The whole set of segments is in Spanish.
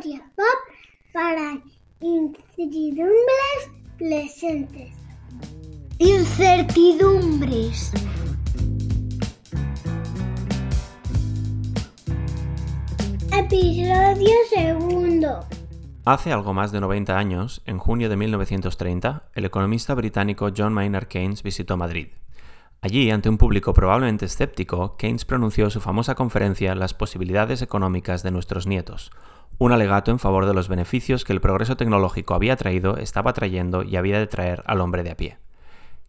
Pop para incertidumbres presentes. Incertidumbres. Episodio segundo. Hace algo más de 90 años, en junio de 1930, el economista británico John Maynard Keynes visitó Madrid. Allí, ante un público probablemente escéptico, Keynes pronunció su famosa conferencia Las posibilidades económicas de nuestros nietos, un alegato en favor de los beneficios que el progreso tecnológico había traído, estaba trayendo y había de traer al hombre de a pie.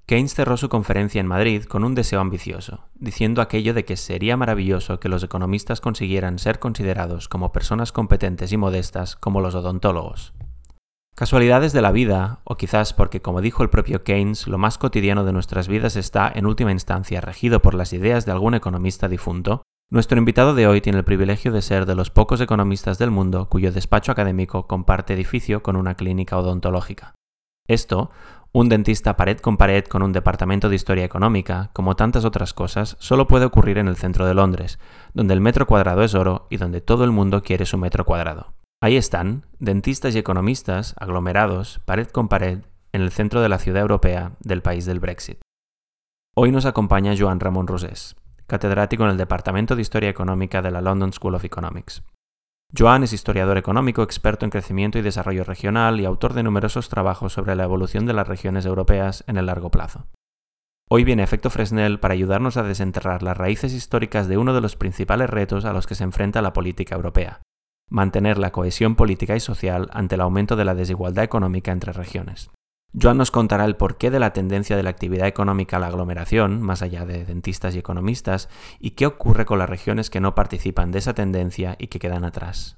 Keynes cerró su conferencia en Madrid con un deseo ambicioso, diciendo aquello de que sería maravilloso que los economistas consiguieran ser considerados como personas competentes y modestas como los odontólogos. Casualidades de la vida, o quizás porque, como dijo el propio Keynes, lo más cotidiano de nuestras vidas está, en última instancia, regido por las ideas de algún economista difunto, nuestro invitado de hoy tiene el privilegio de ser de los pocos economistas del mundo cuyo despacho académico comparte edificio con una clínica odontológica. Esto, un dentista pared con pared con un departamento de historia económica, como tantas otras cosas, solo puede ocurrir en el centro de Londres, donde el metro cuadrado es oro y donde todo el mundo quiere su metro cuadrado. Ahí están, dentistas y economistas, aglomerados, pared con pared, en el centro de la ciudad europea del país del Brexit. Hoy nos acompaña Joan Ramón Rosés, catedrático en el Departamento de Historia Económica de la London School of Economics. Joan es historiador económico, experto en crecimiento y desarrollo regional y autor de numerosos trabajos sobre la evolución de las regiones europeas en el largo plazo. Hoy viene Efecto Fresnel para ayudarnos a desenterrar las raíces históricas de uno de los principales retos a los que se enfrenta la política europea, mantener la cohesión política y social ante el aumento de la desigualdad económica entre regiones. Joan nos contará el porqué de la tendencia de la actividad económica a la aglomeración, más allá de dentistas y economistas, y qué ocurre con las regiones que no participan de esa tendencia y que quedan atrás.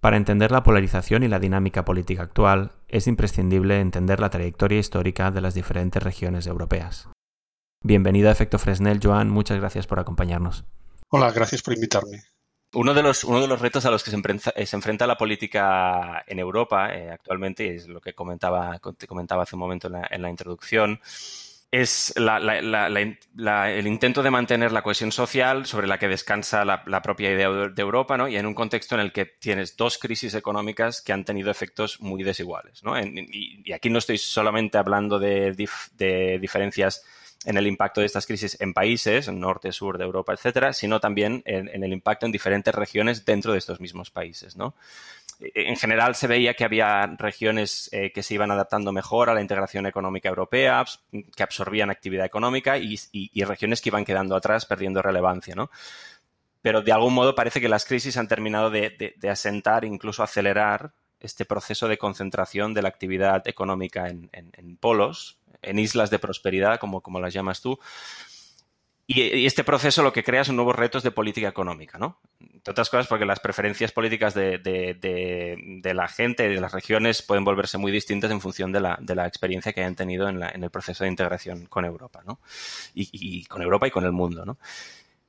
Para entender la polarización y la dinámica política actual, es imprescindible entender la trayectoria histórica de las diferentes regiones europeas. Bienvenido a Efecto Fresnel, Joan, muchas gracias por acompañarnos. Hola, gracias por invitarme. Uno de, los, uno de los retos a los que se enfrenta, eh, enfrenta la política en Europa eh, actualmente, es lo que comentaba, comentaba hace un momento en la, en la introducción, es la, el intento de mantener la cohesión social sobre la que descansa la, propia idea de Europa, ¿no? Y en un contexto en el que tienes dos crisis económicas que han tenido efectos muy desiguales, ¿no? y, y, aquí no estoy solamente hablando de, de diferencias en el impacto de estas crisis en países, norte, sur de Europa, etcétera, sino también en, el impacto en diferentes regiones dentro de estos mismos países, ¿no? E, en general se veía que había regiones eh, que se iban adaptando mejor a la integración económica europea, que absorbían actividad económica y, regiones que iban quedando atrás, perdiendo relevancia, ¿no? Pero de algún modo parece que las crisis han terminado de, asentar, incluso acelerar este proceso de concentración de la actividad económica en polos, en islas de prosperidad, como, como las llamas tú. Y, este proceso lo que crea son nuevos retos de política económica, ¿no? Entre otras cosas porque las preferencias políticas de, de, la gente, de las regiones, pueden volverse muy distintas en función de la, la experiencia que hayan tenido en, la, en, el proceso de integración con Europa, ¿no? Y, y, con Europa y con el mundo, ¿no?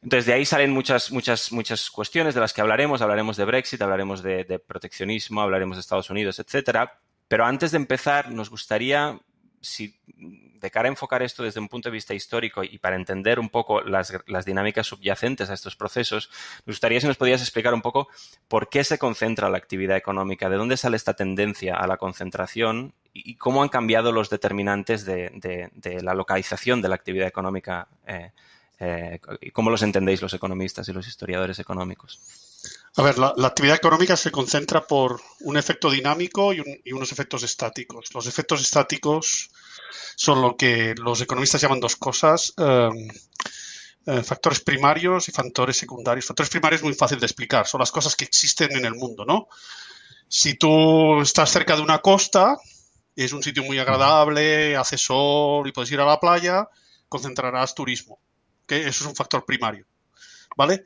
Entonces, de ahí salen muchas, muchas, muchas cuestiones de las que hablaremos. Hablaremos de Brexit, hablaremos de, proteccionismo, hablaremos de Estados Unidos, etcétera. Pero antes de empezar, nos gustaría si de cara a enfocar esto desde un punto de vista histórico y para entender un poco las, dinámicas subyacentes a estos procesos, me gustaría si nos podías explicar un poco por qué se concentra la actividad económica, de dónde sale esta tendencia a la concentración y, cómo han cambiado los determinantes de, la localización de la actividad económica eh, eh, y cómo los entendéis los economistas y los historiadores económicos. A ver, la, actividad económica se concentra por un efecto dinámico y, unos efectos estáticos. Los efectos estáticos son lo que los economistas llaman dos cosas, eh, factores primarios y factores secundarios. Factores primarios es muy fácil de explicar, son las cosas que existen en el mundo, ¿no? Si tú estás cerca de una costa, es un sitio muy agradable, hace sol y puedes ir a la playa, concentrarás turismo. Eso es un factor primario, ¿vale?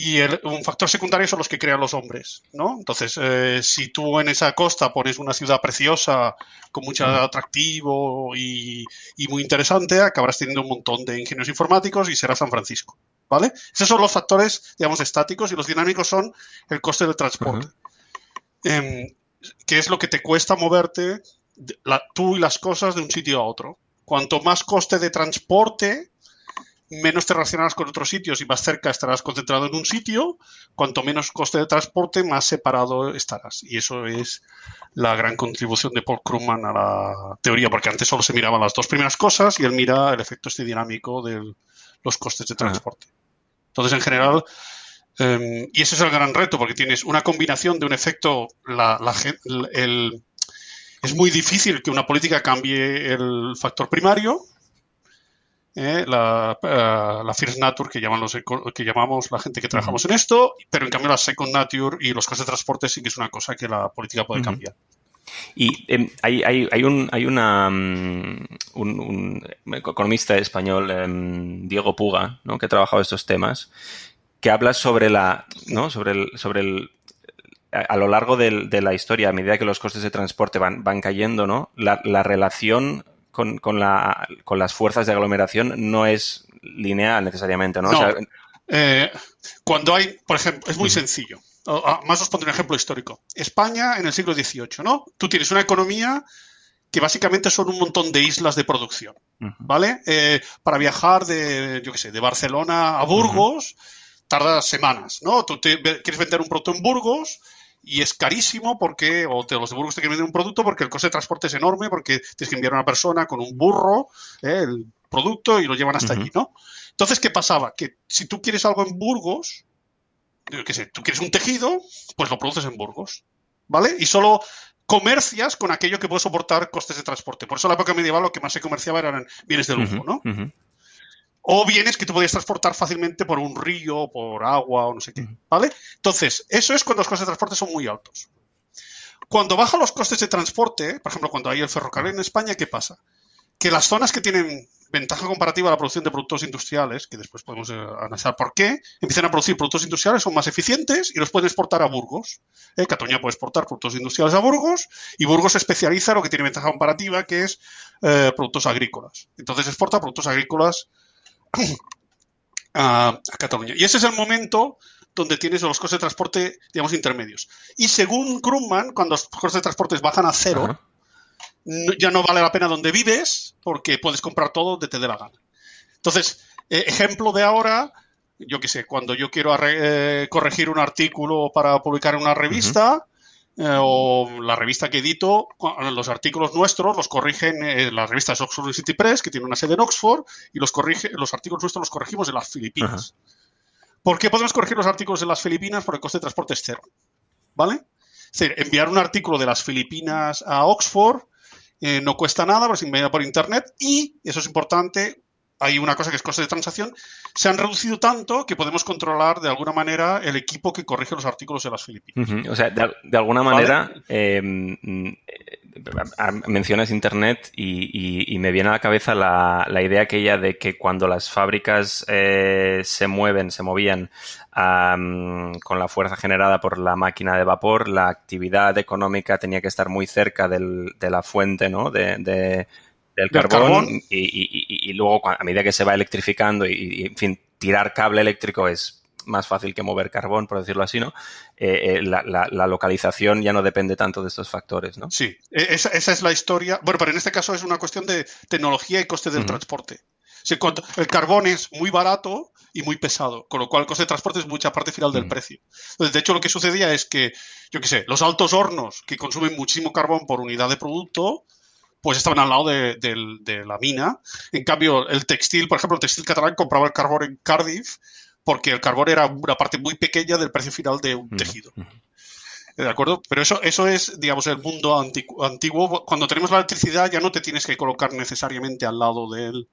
Y un factor secundario son los que crean los hombres, ¿no? Entonces, eh, si tú en esa costa pones una ciudad preciosa, con mucho atractivo y, muy interesante, acabarás teniendo un montón de ingenieros informáticos y será San Francisco, ¿vale? Esos son los factores, digamos, estáticos y los dinámicos son el coste del transporte. Em, ¿Qué es lo que te cuesta moverte tú y las cosas de un sitio a otro? Cuanto más coste de transporte, menos te relacionarás con otros sitios y más cerca estarás concentrado en un sitio, cuanto menos coste de transporte, más separado estarás. Y eso es la gran contribución de Paul Krugman a la teoría, porque antes solo se miraban las dos primeras cosas y él mira el efecto este dinámico de los costes de transporte. Entonces, en general, em, y ese es el gran reto, porque tienes una combinación de un efecto, la, el, es muy difícil que una política cambie el factor primario, ¿eh? la, uh, la, First Nature que, llaman los, que llamamos la gente que trabajamos en esto, pero en cambio la Second Nature y los costes de transporte sí que es una cosa que la política puede cambiar. Y eh, hay, hay, hay, un, hay una, um, un, un, economista español, eh, Diego Puga, ¿no? que ha trabajado estos temas, que habla sobre la, ¿no? sobre el, sobre el, a, lo largo de, de, la historia, a medida que los costes de transporte van, van cayendo, ¿no? La, la relación con, con, la, con, las fuerzas de aglomeración no es lineal necesariamente, ¿no? no. O sea, eh, cuando hay, por ejemplo, es muy uh -huh. sencillo. Más os pondré un ejemplo histórico. España en el siglo XVIII, ¿no? Tú tienes una economía que básicamente son un montón de islas de producción, uh -huh. ¿vale? Eh, para viajar de, yo qué sé, de Barcelona a Burgos, uh -huh. tarda semanas, ¿no? Tú te, quieres vender un producto en Burgos y es carísimo porque, o te, los de Burgos te quieren vender un producto porque el coste de transporte es enorme, porque tienes que enviar a una persona con un burro eh, el producto y lo llevan hasta uh -huh. allí, ¿no? Entonces, ¿qué pasaba? Que si tú quieres algo en Burgos, qué sé, tú quieres un tejido, pues lo produces en Burgos, ¿vale? Y solo comercias con aquello que puede soportar costes de transporte. Por eso en la época medieval lo que más se comerciaba eran bienes de lujo, ¿no? Uh -huh. O bienes que tú podías transportar fácilmente por un río, por agua o no sé qué, ¿vale? Entonces, eso es cuando los costes de transporte son muy altos. Cuando bajan los costes de transporte, por ejemplo, cuando hay el ferrocarril en España, ¿qué pasa? Que las zonas que tienen ventaja comparativa a la producción de productos industriales, que después podemos eh, analizar por qué, empiezan a producir productos industriales, son más eficientes y los pueden exportar a Burgos. Eh, Cataluña puede exportar productos industriales a Burgos y Burgos se especializa en lo que tiene ventaja comparativa, que es eh, productos agrícolas. Entonces exporta productos agrícolas a, a, Cataluña. Y ese es el momento donde tienes los costes de transporte, digamos, intermedios. Y según Krugman, cuando los costes de transporte bajan a cero, ya no vale la pena donde vives porque puedes comprar todo donde te dé la gana. Entonces, eh, ejemplo de ahora, yo qué sé, cuando yo quiero eh, corregir un artículo para publicar en una revista uh -huh. Eh, o la revista que edito, los artículos nuestros los corrigen eh, la revista es Oxford City Press, que tiene una sede en Oxford, y los, corrige, los artículos nuestros los corregimos en las Filipinas. -huh. ¿Por qué podemos corregir los artículos en las Filipinas? Porque el coste de transporte es cero. ¿Vale? Es decir, enviar un artículo de las Filipinas a Oxford eh, no cuesta nada, pero se envía por internet y, eso es importante, hay una cosa que es coste de transacción, se han reducido tanto que podemos controlar de alguna manera el equipo que corrige los artículos de las Filipinas. Uh -huh. O sea, de, de alguna manera eh, mencionas Internet y, y, y, me viene a la cabeza la, la, idea aquella de que cuando las fábricas eh, se mueven, se movían um, con la fuerza generada por la máquina de vapor, la actividad económica tenía que estar muy cerca del, de la fuente ¿no? de, de del carbón, carbón. Y, y, y, luego a medida que se va electrificando y, en fin, tirar cable eléctrico es más fácil que mover carbón, por decirlo así, ¿no? Eh, eh, la, la, la, localización ya no depende tanto de estos factores, ¿no? Sí, e, esa, esa, es la historia. Bueno, pero en este caso es una cuestión de tecnología y coste del uh -huh. transporte. El carbón es muy barato y muy pesado, con lo cual el coste de transporte es mucha parte final del precio. Entonces, de hecho, lo que sucedía es que, yo qué sé, los altos hornos que consumen muchísimo carbón por unidad de producto, pues estaban al lado de, de, de, la mina. En cambio, el textil, por ejemplo, el textil catalán compraba el carbón en Cardiff porque el carbón era una parte muy pequeña del precio final de un tejido. ¿De acuerdo? Pero eso, eso es, digamos, el mundo antiguo. Cuando tenemos la electricidad ya no te tienes que colocar necesariamente al lado del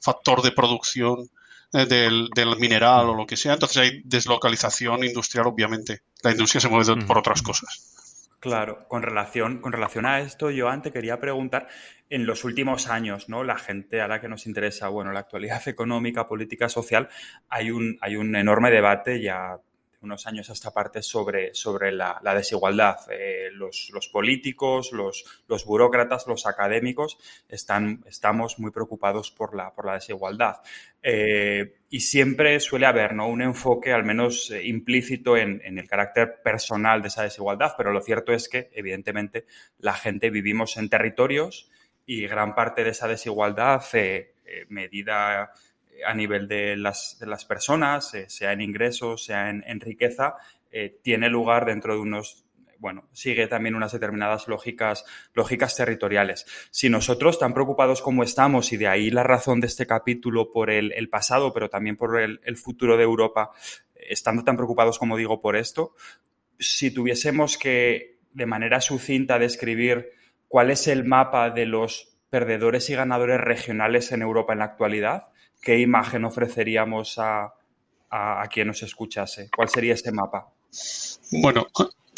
factor de producción eh, del, del, mineral o lo que sea. Entonces hay deslocalización industrial, obviamente. La industria se mueve por otras cosas. Claro, con relación, con relación a esto, yo antes quería preguntar, en los últimos años, ¿no? La gente a la que nos interesa, bueno, la actualidad económica, política, social, hay un, hay un enorme debate ya unos años a esta parte sobre, sobre la, la desigualdad. Eh, los, los, políticos, los, los, burócratas, los académicos están, estamos muy preocupados por la, por la desigualdad. Eh, y siempre suele haber ¿no? un enfoque al menos eh, implícito en, en, el carácter personal de esa desigualdad, pero lo cierto es que evidentemente la gente vivimos en territorios y gran parte de esa desigualdad eh, medida a nivel de las, de las personas, eh, sea en ingresos, sea en, riqueza, eh, tiene lugar dentro de unos bueno, sigue también unas determinadas lógicas, territoriales. Si nosotros, tan preocupados como estamos, y de ahí la razón de este capítulo por el, pasado, pero también por el, el, futuro de Europa, estando tan preocupados como digo por esto, si tuviésemos que, de manera sucinta, describir cuál es el mapa de los perdedores y ganadores regionales en Europa en la actualidad, ¿qué imagen ofreceríamos a, a, a quien nos escuchase? ¿Cuál sería ese mapa? Bueno,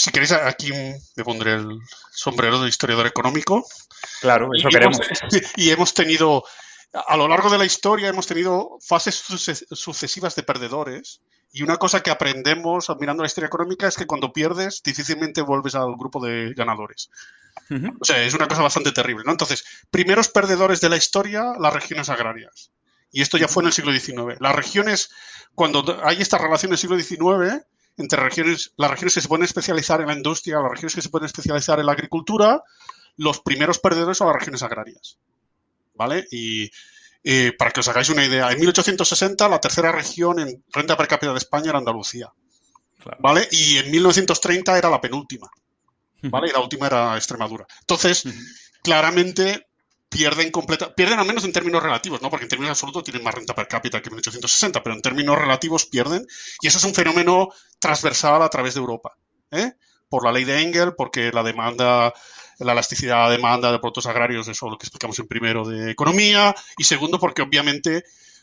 si queréis, aquí me pondré el sombrero de historiador económico. Claro, eso y queremos. Hemos, y hemos tenido, a lo largo de la historia, hemos tenido fases sucesivas de perdedores. Y una cosa que aprendemos mirando la historia económica es que cuando pierdes, difícilmente vuelves al grupo de ganadores. Uh -huh. O sea, es una cosa bastante terrible, ¿no? Entonces, primeros perdedores de la historia, las regiones agrarias. Y esto ya fue en el siglo XIX. Las regiones, cuando hay esta relación del siglo XIX, entre regiones, las regiones que se pueden especializar en la industria, las regiones que se pueden especializar en la agricultura, los primeros perdedores son las regiones agrarias. ¿Vale? Y eh, para que os hagáis una idea, en 1860 la tercera región en renta per cápita de España era Andalucía. ¿Vale? Y en 1930 era la penúltima. ¿Vale? Y la última era Extremadura. Entonces, claramente pierden completa, pierden al menos en términos relativos, ¿no? Porque en términos absolutos tienen más renta per cápita que en 1860, pero en términos relativos pierden. Y eso es un fenómeno transversal a través de Europa. ¿eh? Por la ley de Engel, porque la demanda, la elasticidad de demanda de productos agrarios, eso es lo que explicamos en primero de economía. Y segundo, porque obviamente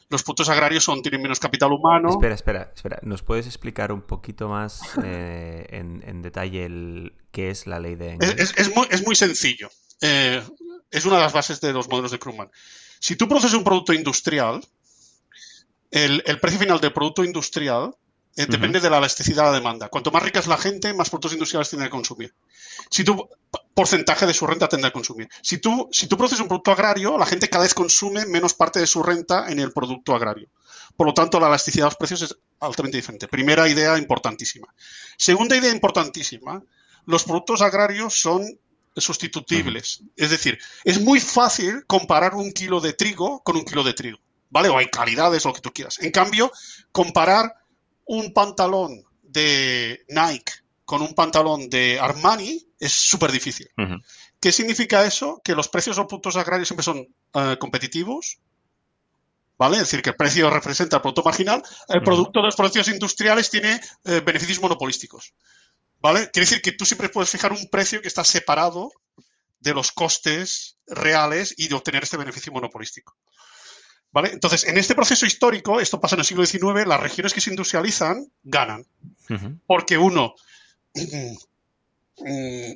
los productos agrarios son, tienen menos capital humano. Espera, espera, espera. ¿Nos puedes explicar un poquito más eh, en, en, detalle el, qué es la ley de Engel? Es, es, es, muy, es muy, sencillo. Eh, es una de las bases de los modelos de Krugman. Si tú procesas un producto industrial, el, el precio final del producto industrial eh, uh -huh. depende de la elasticidad de la demanda. Cuanto más rica es la gente, más productos industriales tiene que consumir. Si tú, porcentaje de su renta tendrá que consumir. Si tú, si tú procesas un producto agrario, la gente cada vez consume menos parte de su renta en el producto agrario. Por lo tanto, la elasticidad de los precios es altamente diferente. Primera idea importantísima. Segunda idea importantísima, los productos agrarios son sustitutibles. Uh -huh. Es decir, es muy fácil comparar un kilo de trigo con un kilo de trigo, ¿vale? O hay calidades o lo que tú quieras. En cambio, comparar un pantalón de Nike con un pantalón de Armani es súper difícil. Uh -huh. ¿Qué significa eso? Que los precios de los productos agrarios siempre son uh, competitivos, ¿vale? Es decir, que el precio representa el producto marginal. El producto de los productos industriales tiene eh, beneficios monopolísticos. ¿Vale? Quiere decir que tú siempre puedes fijar un precio que está separado de los costes reales y de obtener este beneficio monopolístico. ¿Vale? Entonces, en este proceso histórico, esto pasa en el siglo XIX, las regiones que se industrializan ganan. Uh -huh. Porque uno,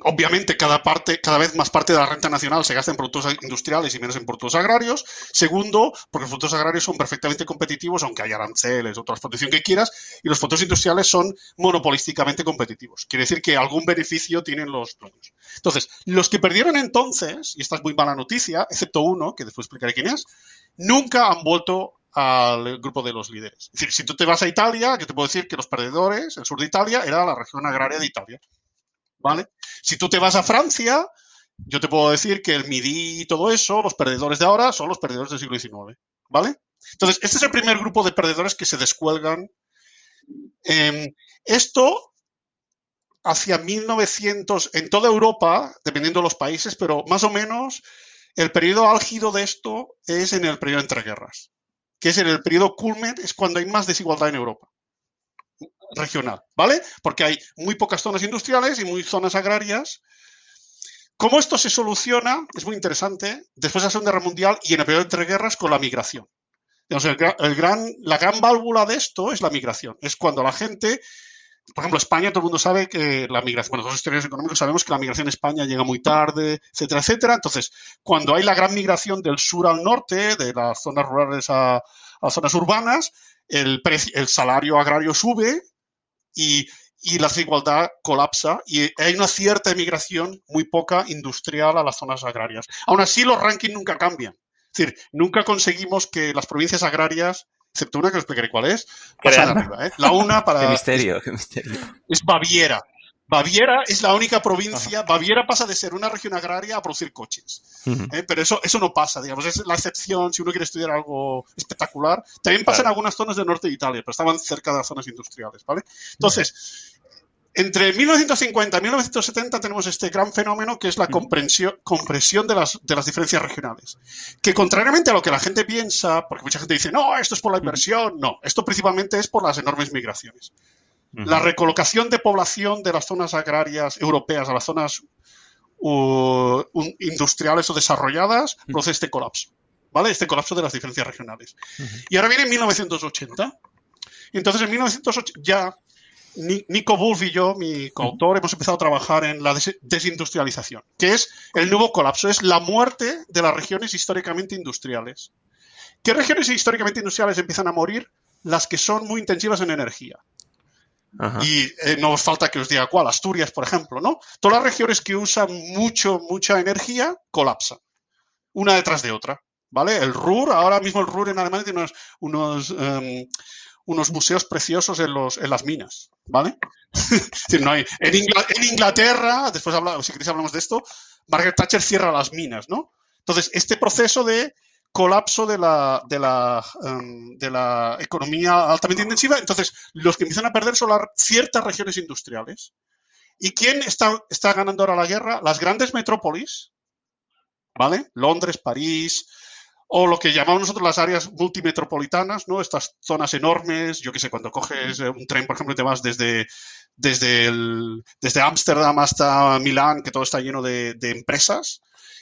obviamente cada parte, cada vez más parte de la renta nacional se gasta en productos industriales y menos en productos agrarios. Segundo, porque los productos agrarios son perfectamente competitivos, aunque haya aranceles o transportación que quieras, y los productos industriales son monopolísticamente competitivos. Quiere decir que algún beneficio tienen los dueños. Entonces, los que perdieron entonces, y esta es muy mala noticia, excepto uno, que después explicaré quién es, nunca han vuelto al grupo de los líderes. Es decir, si tú te vas a Italia, yo te puedo decir que los perdedores, el sur de Italia, era la región agraria de Italia. ¿Vale? Si tú te vas a Francia, yo te puedo decir que el MIDI y todo eso, los perdedores de ahora, son los perdedores del siglo XIX, ¿vale? Entonces, este es el primer grupo de perdedores que se descuelgan. Eh, esto hacia 1900, en toda Europa, dependiendo de los países, pero más o menos el periodo álgido de esto es en el periodo entre guerras, que es en el periodo culmen, es cuando hay más desigualdad en Europa regional, ¿vale? Porque hay muy pocas zonas industriales y muy zonas agrarias. ¿Cómo esto se soluciona? Es muy interesante. Después de la Segunda Guerra Mundial y en el periodo entre guerras con la migración. el, el gran, la gran válvula de esto es la migración. Es cuando la gente, por ejemplo, España, todo el mundo sabe que la migración, bueno, los historiadores económicos sabemos que la migración en España llega muy tarde, etcétera, etcétera. Entonces, cuando hay la gran migración del sur al norte, de las zonas rurales a, a zonas urbanas, el, el salario agrario sube y, y, la desigualdad colapsa y hay una cierta emigración, muy poca industrial a las zonas agrarias. Aún así, los rankings nunca cambian. Es decir, nunca conseguimos que las provincias agrarias, excepto una que os explicaré cuál es, pasen arriba. ¿eh? La una para... qué misterio, qué misterio. Es Baviera. Baviera es la única provincia, Baviera pasa de ser una región agraria a producir coches. ¿eh? Pero eso, eso no pasa, digamos, es la excepción si uno quiere estudiar algo espectacular. También pasa en algunas zonas del norte de Italia, pero estaban cerca de las zonas industriales, ¿vale? Entonces, entre 1950 y 1970 tenemos este gran fenómeno que es la comprensión, compresión de las, de las diferencias regionales. Que contrariamente a lo que la gente piensa, porque mucha gente dice, no, esto es por la inversión, no, esto principalmente es por las enormes migraciones. La recolocación de población de las zonas agrarias europeas a las zonas industriales o desarrolladas produce este colapso, ¿vale? Este colapso de las diferencias regionales. Y ahora viene 1980. Y entonces en 1980 ya Nico Wolf y yo, mi coautor, hemos empezado a trabajar en la desindustrialización, que es el nuevo colapso, es la muerte de las regiones históricamente industriales. ¿Qué regiones históricamente industriales empiezan a morir? Las que son muy intensivas en energía. Y eh, no os falta que os diga cuál, Asturias, por ejemplo, ¿no? Todas las regiones que usan mucho, mucha energía colapsan, una detrás de otra, ¿vale? El Ruhr, ahora mismo el Ruhr en Alemania tiene unos, em, unos, museos preciosos en, los, en las minas, ¿vale? en, Inglaterra, después si queréis hablamos de esto, Margaret Thatcher cierra las minas, ¿no? Entonces, este proceso de colapso de la, de la, em, de la economía altamente intensiva. Entonces, los que empiezan a perder son ciertas regiones industriales. ¿Y quién está, está ganando ahora la guerra? Las grandes metrópolis, ¿vale? Londres, París, o lo que llamamos nosotros las áreas multimetropolitanas, ¿no? Estas zonas enormes, yo qué sé, cuando coges eh, un tren, por ejemplo, te vas desde desde el, desde Ámsterdam hasta Milán, que todo está lleno de, de empresas,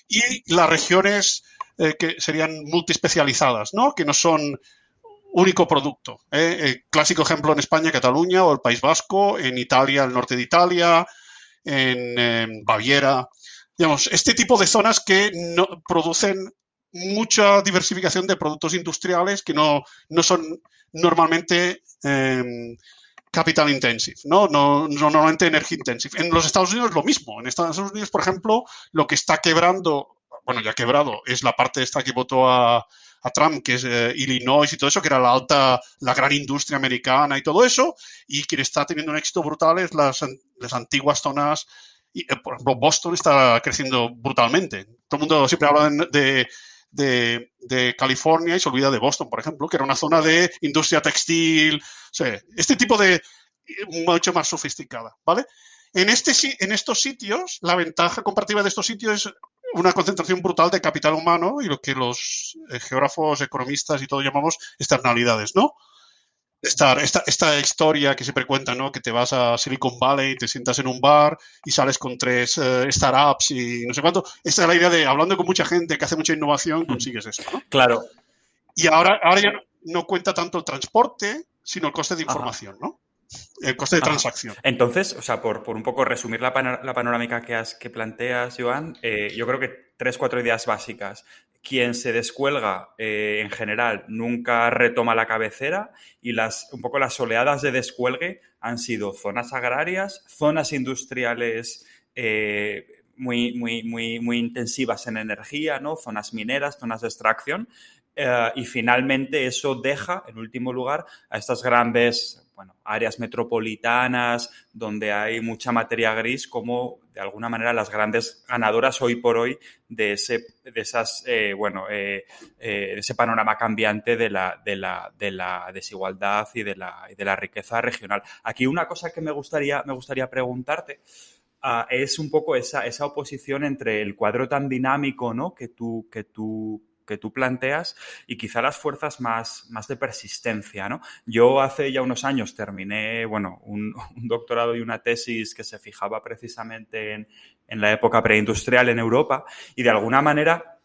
y las regiones eh, que serían multiespecializadas, ¿no? Que no son único producto. ¿eh? El clásico ejemplo en España, Cataluña o el País Vasco, en Italia, el norte de Italia, en, Baviera. Digamos, este tipo de zonas que producen mucha diversificación de productos industriales que no, no son normalmente em, capital intensive, ¿no? ¿no? normalmente energy intensive. En los Estados Unidos lo mismo. En Estados Unidos, por ejemplo, lo que está quebrando bueno, ya quebrado, es la parte esta que votó a, Trump, que es eh, Illinois y todo eso, que era la alta, la gran industria americana y todo eso, y quien está teniendo un éxito brutal es las, las antiguas zonas, y, eh, Boston está creciendo brutalmente. Todo el mundo siempre habla de, de, California y se olvida de Boston, por ejemplo, que era una zona de industria textil, este tipo de mucho más sofisticada, ¿vale? En, este, en estos sitios, la ventaja comparativa de estos sitios es una concentración brutal de capital humano y lo que los eh, geógrafos, economistas y todo llamamos externalidades, ¿no? Esta, esta, esta, historia que siempre cuentan, ¿no? Que te vas a Silicon Valley, te sientas en un bar y sales con tres eh, startups y no sé cuánto. Esta es la idea de, hablando con mucha gente que hace mucha innovación, consigues eso, ¿no? Claro. Y ahora, ahora ya no, cuenta tanto el transporte, sino el coste de información, ¿no? El coste de transacción. Entonces, o sea, por, un poco resumir la, panorámica que, has, que planteas, Joan, eh, yo creo que tres, cuatro ideas básicas. Quien se descuelga eh, en general nunca retoma la cabecera y las, un poco las oleadas de descuelgue han sido zonas agrarias, zonas industriales eh, muy, muy, muy, muy intensivas en energía, ¿no? zonas mineras, zonas de extracción. y finalmente eso deja, en último lugar, a estas grandes bueno, áreas metropolitanas donde hay mucha materia gris como de alguna manera las grandes ganadoras hoy por hoy de ese, de esas, eh, bueno, eh, eh, ese panorama cambiante de la, de la, de la desigualdad y de la, de la riqueza regional. Aquí una cosa que me gustaría, me gustaría preguntarte ah, es un poco esa, esa oposición entre el cuadro tan dinámico ¿no? que, tú, que, tú, que tú planteas y quizá las fuerzas más, más de persistencia, ¿no? Yo hace ya unos años terminé, bueno, un, doctorado y una tesis que se fijaba precisamente en, en la época preindustrial en Europa y de alguna manera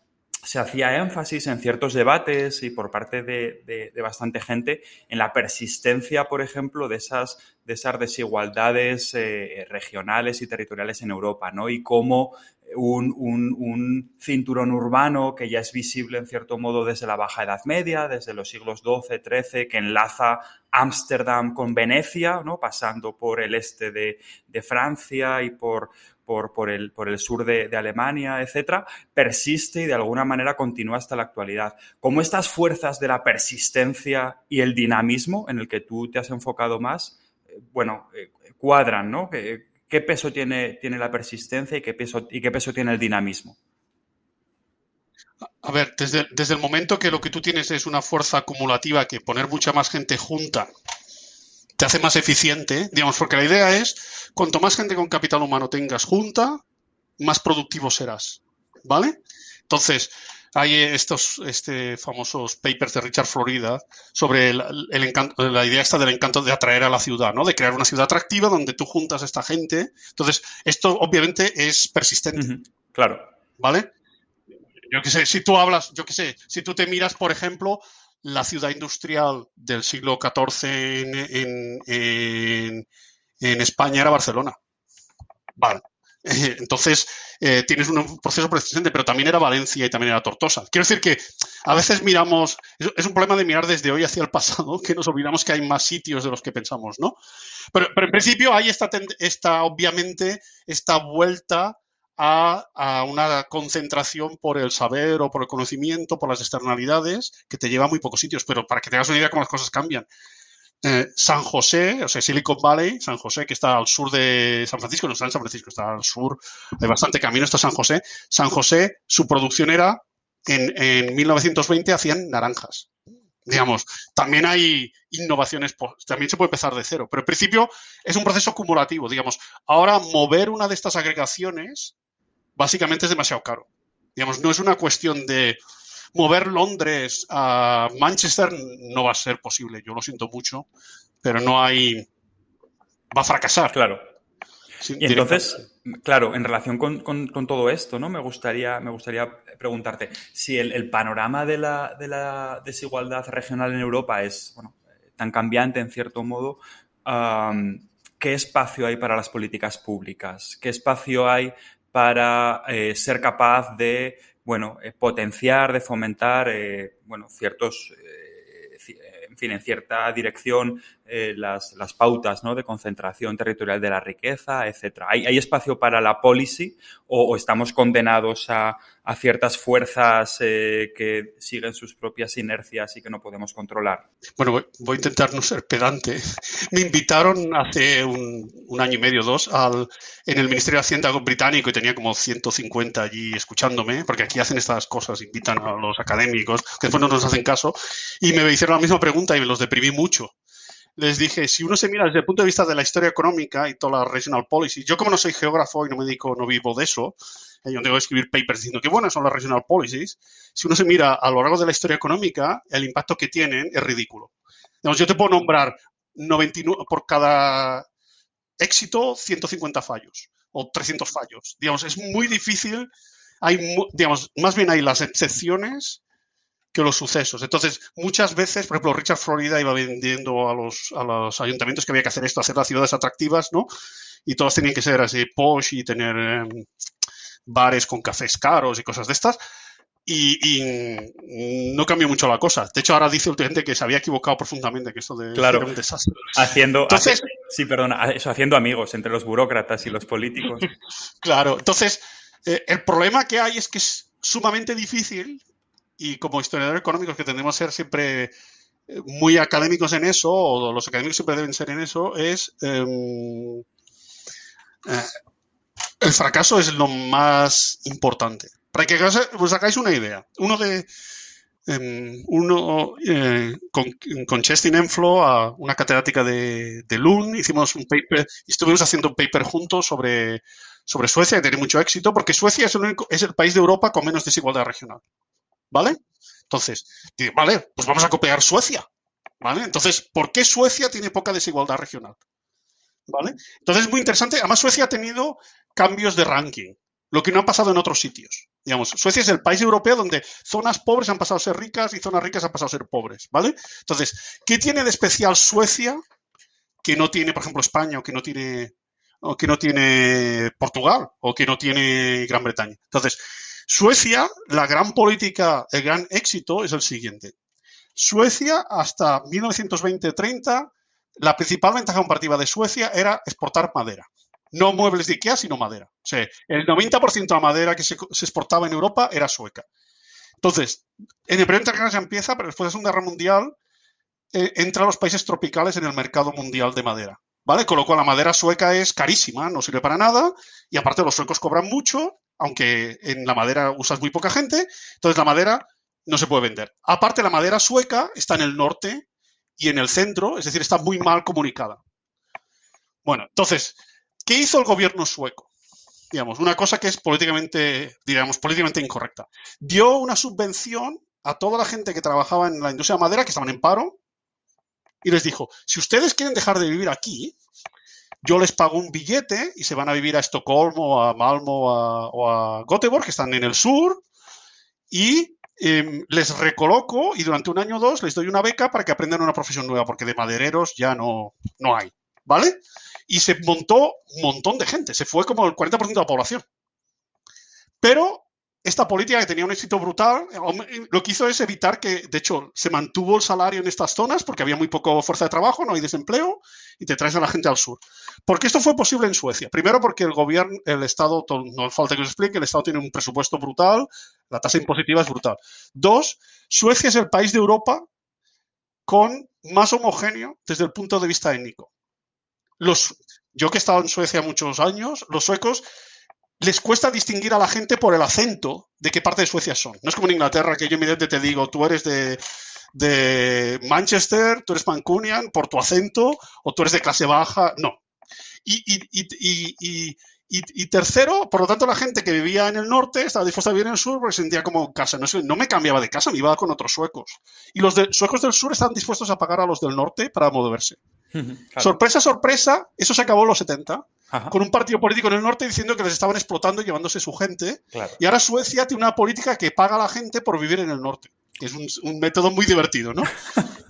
se hacía énfasis en ciertos debates y por parte de, bastante gente en la persistencia, por ejemplo, de esas, de esas desigualdades eh, regionales y territoriales en Europa, ¿no? Y cómo un, un, cinturón urbano que ya es visible en cierto modo desde la Baja Edad Media, desde los siglos XII, XIII, que enlaza Ámsterdam con Venecia, ¿no? pasando por el este de, de Francia y por, por, por, el, por el sur de, Alemania, etcétera, persiste y de alguna manera continúa hasta la actualidad. ¿Cómo estas fuerzas de la persistencia y el dinamismo en el que tú te has enfocado más, eh, bueno, eh, cuadran, ¿no? ¿Qué peso tiene, tiene la persistencia y qué, peso, y qué peso tiene el dinamismo? A ver, desde, desde, el momento que lo que tú tienes es una fuerza acumulativa que poner mucha más gente junta te hace más eficiente, digamos, porque la idea es, cuanto más gente con capital humano tengas junta, más productivo serás, ¿vale? Entonces, hay estos este, famosos papers de Richard Florida sobre el, el encanto, la idea esta del encanto de atraer a la ciudad, ¿no? De crear una ciudad atractiva donde tú juntas a esta gente. Entonces, esto obviamente es persistente. Uh -huh. Claro. ¿Vale? Yo qué sé, si tú hablas, yo qué sé, si tú te miras, por ejemplo, la ciudad industrial del siglo XIV en, en, en, en España era Barcelona. Vale. Entonces, eh, tienes un proceso persistente, pero también era Valencia y también era Tortosa. Quiero decir que a veces miramos, es un problema de mirar desde hoy hacia el pasado, que nos olvidamos que hay más sitios de los que pensamos, ¿no? Pero, en principio hay esta, obviamente, esta vuelta a, una concentración por el saber o por el conocimiento, por las externalidades, que te lleva a muy pocos sitios. Pero para que tengas una idea cómo las cosas cambian. Eh, San José, o sea, Silicon Valley, San José, que está al sur de San Francisco, no está en San Francisco, está al sur, hay bastante camino, está San José. San José, su producción era, en, en 1920 hacían naranjas. Digamos, también hay innovaciones, también se puede empezar de cero, pero en principio es un proceso acumulativo, digamos. Ahora, mover una de estas agregaciones básicamente es demasiado caro. Digamos, no es una cuestión de, mover Londres a Manchester no va a ser posible. Yo lo siento mucho, pero no hay. Va a fracasar. Claro. Y entonces, claro, en relación con, con, con, todo esto, ¿no? Me gustaría, me gustaría preguntarte si el, el panorama de la, de la, desigualdad regional en Europa es bueno, tan cambiante en cierto modo. Um, ¿Qué espacio hay para las políticas públicas? ¿Qué espacio hay para eh, ser capaz de bueno, eh, potenciar, de fomentar, eh, bueno, ciertos, eh, en fin, en cierta dirección, las, las, pautas ¿no? de concentración territorial de la riqueza, etcétera. ¿Hay, ¿Hay, espacio para la policy o estamos condenados a, a ciertas fuerzas que siguen sus propias inercias y que no podemos controlar? Bueno, voy, a intentar no ser pedante. Me invitaron hace un, un, año y medio, dos, al, en el Ministerio de Hacienda británico y tenía como 150 allí escuchándome, porque aquí hacen estas cosas, invitan a los académicos, que después no nos hacen caso, y me hicieron la misma pregunta y me los deprimí mucho. Les dije, si uno se mira desde el punto de vista de la historia económica y toda la regional policy, yo como no soy geógrafo y no me dedico, no vivo de eso, yo tengo que escribir papers diciendo que buenas son las regional policies, si uno se mira a lo largo de la historia económica, el impacto que tienen es ridículo. Digamos, yo te puedo nombrar 99, por cada éxito 150 fallos o 300 fallos. Digamos, es muy difícil. Hay, digamos, más bien hay las excepciones que los sucesos. Entonces, muchas veces, por ejemplo, Richard Florida iba vendiendo a los, a los ayuntamientos que había que hacer esto, hacer las ciudades atractivas, ¿no? Y todas tenían que ser así posh y tener eh, bares con cafés caros y cosas de estas. Y, y, no cambió mucho la cosa. De hecho, ahora dice últimamente que se había equivocado profundamente, que esto de claro, era un desastre. Haciendo, Entonces, hace, sí, perdona, eso haciendo amigos entre los burócratas y los políticos. claro, entonces, eh, el problema que hay es que es sumamente difícil y como historiadores económicos que tendemos a ser siempre muy académicos en eso, o los académicos siempre deben ser en eso, es eh, eh, el fracaso es lo más importante. Para que os hagáis una idea, uno de eh, uno eh, con, con Chestin Enflo, a una catedrática de, de Lund, hicimos un paper, estuvimos haciendo un paper juntos sobre, sobre Suecia, que tiene mucho éxito, porque Suecia es el, único, es el país de Europa con menos desigualdad regional. ¿Vale? Entonces, vale, pues vamos a copiar Suecia. ¿Vale? Entonces, ¿por qué Suecia tiene poca desigualdad regional? ¿Vale? Entonces es muy interesante. Además, Suecia ha tenido cambios de ranking, lo que no ha pasado en otros sitios. Digamos, Suecia es el país europeo donde zonas pobres han pasado a ser ricas y zonas ricas han pasado a ser pobres, ¿vale? Entonces, ¿qué tiene de especial Suecia que no tiene, por ejemplo, España o que no tiene, o que no tiene Portugal o que no tiene Gran Bretaña? Entonces, Suecia, la gran política, el gran éxito es el siguiente. Suecia, hasta 1920-30, la principal ventaja comparativa de Suecia era exportar madera. No muebles de Ikea, sino madera. O sea, el 90% de la madera que se, exportaba en Europa era sueca. Entonces, en el Primera Guerra se empieza, pero después de la Segunda Guerra Mundial, eh, entra a los países tropicales en el mercado mundial de madera. ¿vale? Con lo cual la madera sueca es carísima, no sirve para nada, y aparte los suecos cobran mucho, aunque en la madera usas muy poca gente, entonces la madera no se puede vender. Aparte la madera sueca está en el norte y en el centro, es decir, está muy mal comunicada. Bueno, entonces, ¿qué hizo el gobierno sueco? Digamos, una cosa que es políticamente, digamos, políticamente incorrecta. Dio una subvención a toda la gente que trabajaba en la industria de madera, que estaban en paro, y les dijo, si ustedes quieren dejar de vivir aquí, yo les pago un billete y se van a vivir a Estocolmo, a Malmo o a Göteborg, que están en el sur, y em, les recoloco y durante un año o dos les doy una beca para que aprendan una profesión nueva, porque de madereros ya no, no hay, ¿vale? Y se montó un montón de gente, se fue como el 40% de la población. Pero esta política que tenía un éxito brutal, lo que hizo es evitar que, de hecho, se mantuvo el salario en estas zonas porque había muy poca fuerza de trabajo, no hay desempleo y te traes a la gente al sur. ¿Por qué esto fue posible en Suecia? Primero porque el gobierno, el Estado, no falta que os explique, el Estado tiene un presupuesto brutal, la tasa impositiva es brutal. Dos, Suecia es el país de Europa con más homogéneo desde el punto de vista étnico. Los, yo que he estado en Suecia muchos años, los suecos les cuesta distinguir a la gente por el acento de qué parte de Suecia son. No es como en Inglaterra que yo inmediatamente te digo, tú eres de, de Manchester, tú eres Mancunian por tu acento, o tú eres de clase baja. No. Y, y, y, tercero, por lo tanto, la gente que vivía en el norte estaba dispuesta a vivir en el sur porque se sentía como casa. No, no me cambiaba de casa, me iba con otros suecos. Y los de, suecos del sur estaban dispuestos a pagar a los del norte para moverse. Sorpresa, sorpresa, eso se acabó en los 70, con un partido político en el norte diciendo que les estaban explotando y llevándose su gente. Y ahora Suecia tiene una política que paga a la gente por vivir en el norte, que es un, método muy divertido, ¿no?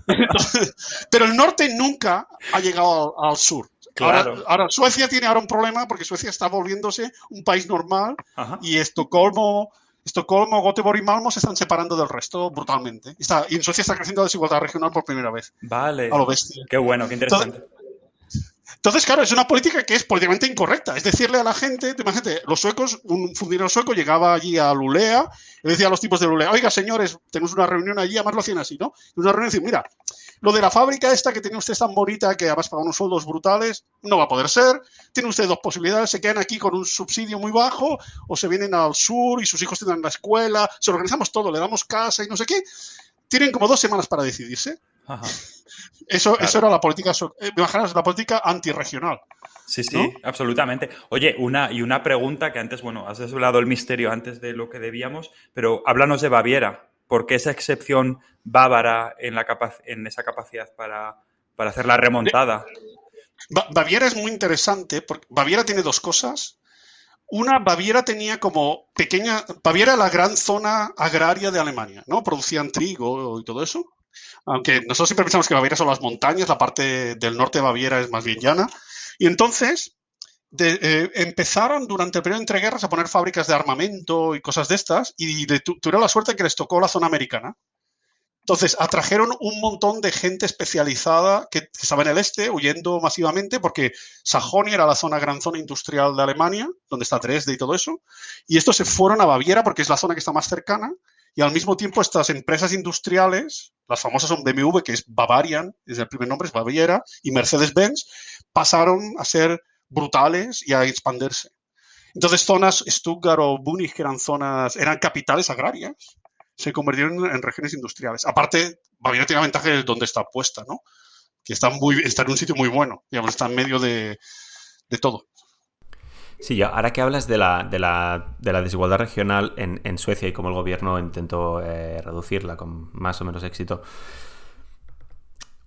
pero el norte nunca ha llegado al, sur. Ahora, Suecia tiene ahora un problema porque Suecia está volviéndose un país normal y Estocolmo, Estocolmo, Göteborg y Malmo se están separando del resto brutalmente. y en Suecia está creciendo la desigualdad regional por primera vez. Vale. A lo bestia. Qué bueno, qué interesante. Entonces, claro, es una política que es políticamente incorrecta. Es decirle a la gente, imagínate, los suecos, un funcionario sueco llegaba allí a Lulea y decía a los tipos de Lulea, oiga, señores, tenemos una reunión allí, además lo hacían así, ¿no? Una reunión y mira, lo de la fábrica esta que tiene usted tan bonita, que además paga unos sueldos brutales, no va a poder ser. Tiene usted dos posibilidades, se quedan aquí con un subsidio muy bajo o se vienen al sur y sus hijos tendrán la escuela, se organizamos todo, le damos casa y no sé qué. Tienen como dos semanas para decidirse. Eso, eso era la política, eh, la política antirregional. Sí, sí, absolutamente. Oye, una, y una pregunta que antes, bueno, has desvelado el misterio antes de lo que debíamos, pero háblanos de Baviera. ¿Por qué esa excepción bávara en, la en esa capacidad para, para hacer la remontada? Baviera es muy interesante porque Baviera tiene dos cosas. Una, Baviera tenía como pequeña. Baviera era la gran zona agraria de Alemania, ¿no? Producían trigo y todo eso. Aunque nosotros siempre pensamos que Baviera son las montañas, la parte del norte de Baviera es más bien llana. Y entonces eh, empezaron durante el periodo entre guerras a poner fábricas de armamento y cosas de estas y tuvieron la suerte que les tocó la zona americana. Entonces, atrajeron un montón de gente especializada que, estaba en el este, huyendo masivamente, porque Sajonia era la zona, gran zona industrial de Alemania, donde está Dresde y todo eso. Y estos se fueron a Baviera porque es la zona que está más cercana. Y al mismo tiempo, estas empresas industriales, las famosas son BMW, que es Bavarian, es el primer nombre, es Baviera, y Mercedes-Benz, pasaron a ser brutales y a expandirse. Entonces, zonas Stuttgart o Múnich, que eran zonas, eran capitales agrarias, se convirtieron en regiones industriales. Aparte, Baviera tiene la ventaja de donde está puesta, ¿no? Que está en un sitio muy bueno, digamos, está en medio de, todo. Sí, ahora que hablas de la, de la, de la desigualdad regional en, en, Suecia y cómo el gobierno intentó eh, reducirla con más o menos éxito,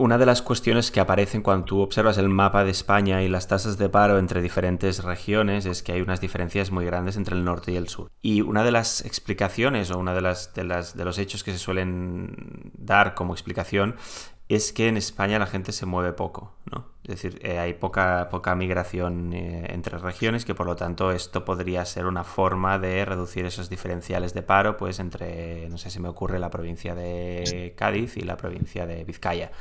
una de las cuestiones que aparecen cuando tú observas el mapa de España y las tasas de paro entre diferentes regiones es que hay unas diferencias muy grandes entre el norte y el sur. Y una de las explicaciones o una de las de, las, de los hechos que se suelen dar como explicación es que en España la gente se mueve poco, ¿no? Es decir, eh, hay poca, poca migración eh, entre regiones, que por lo tanto esto podría ser una forma de reducir esos diferenciales de paro, pues entre, no sé si me ocurre, la provincia de Cádiz y la provincia de Vizcaya.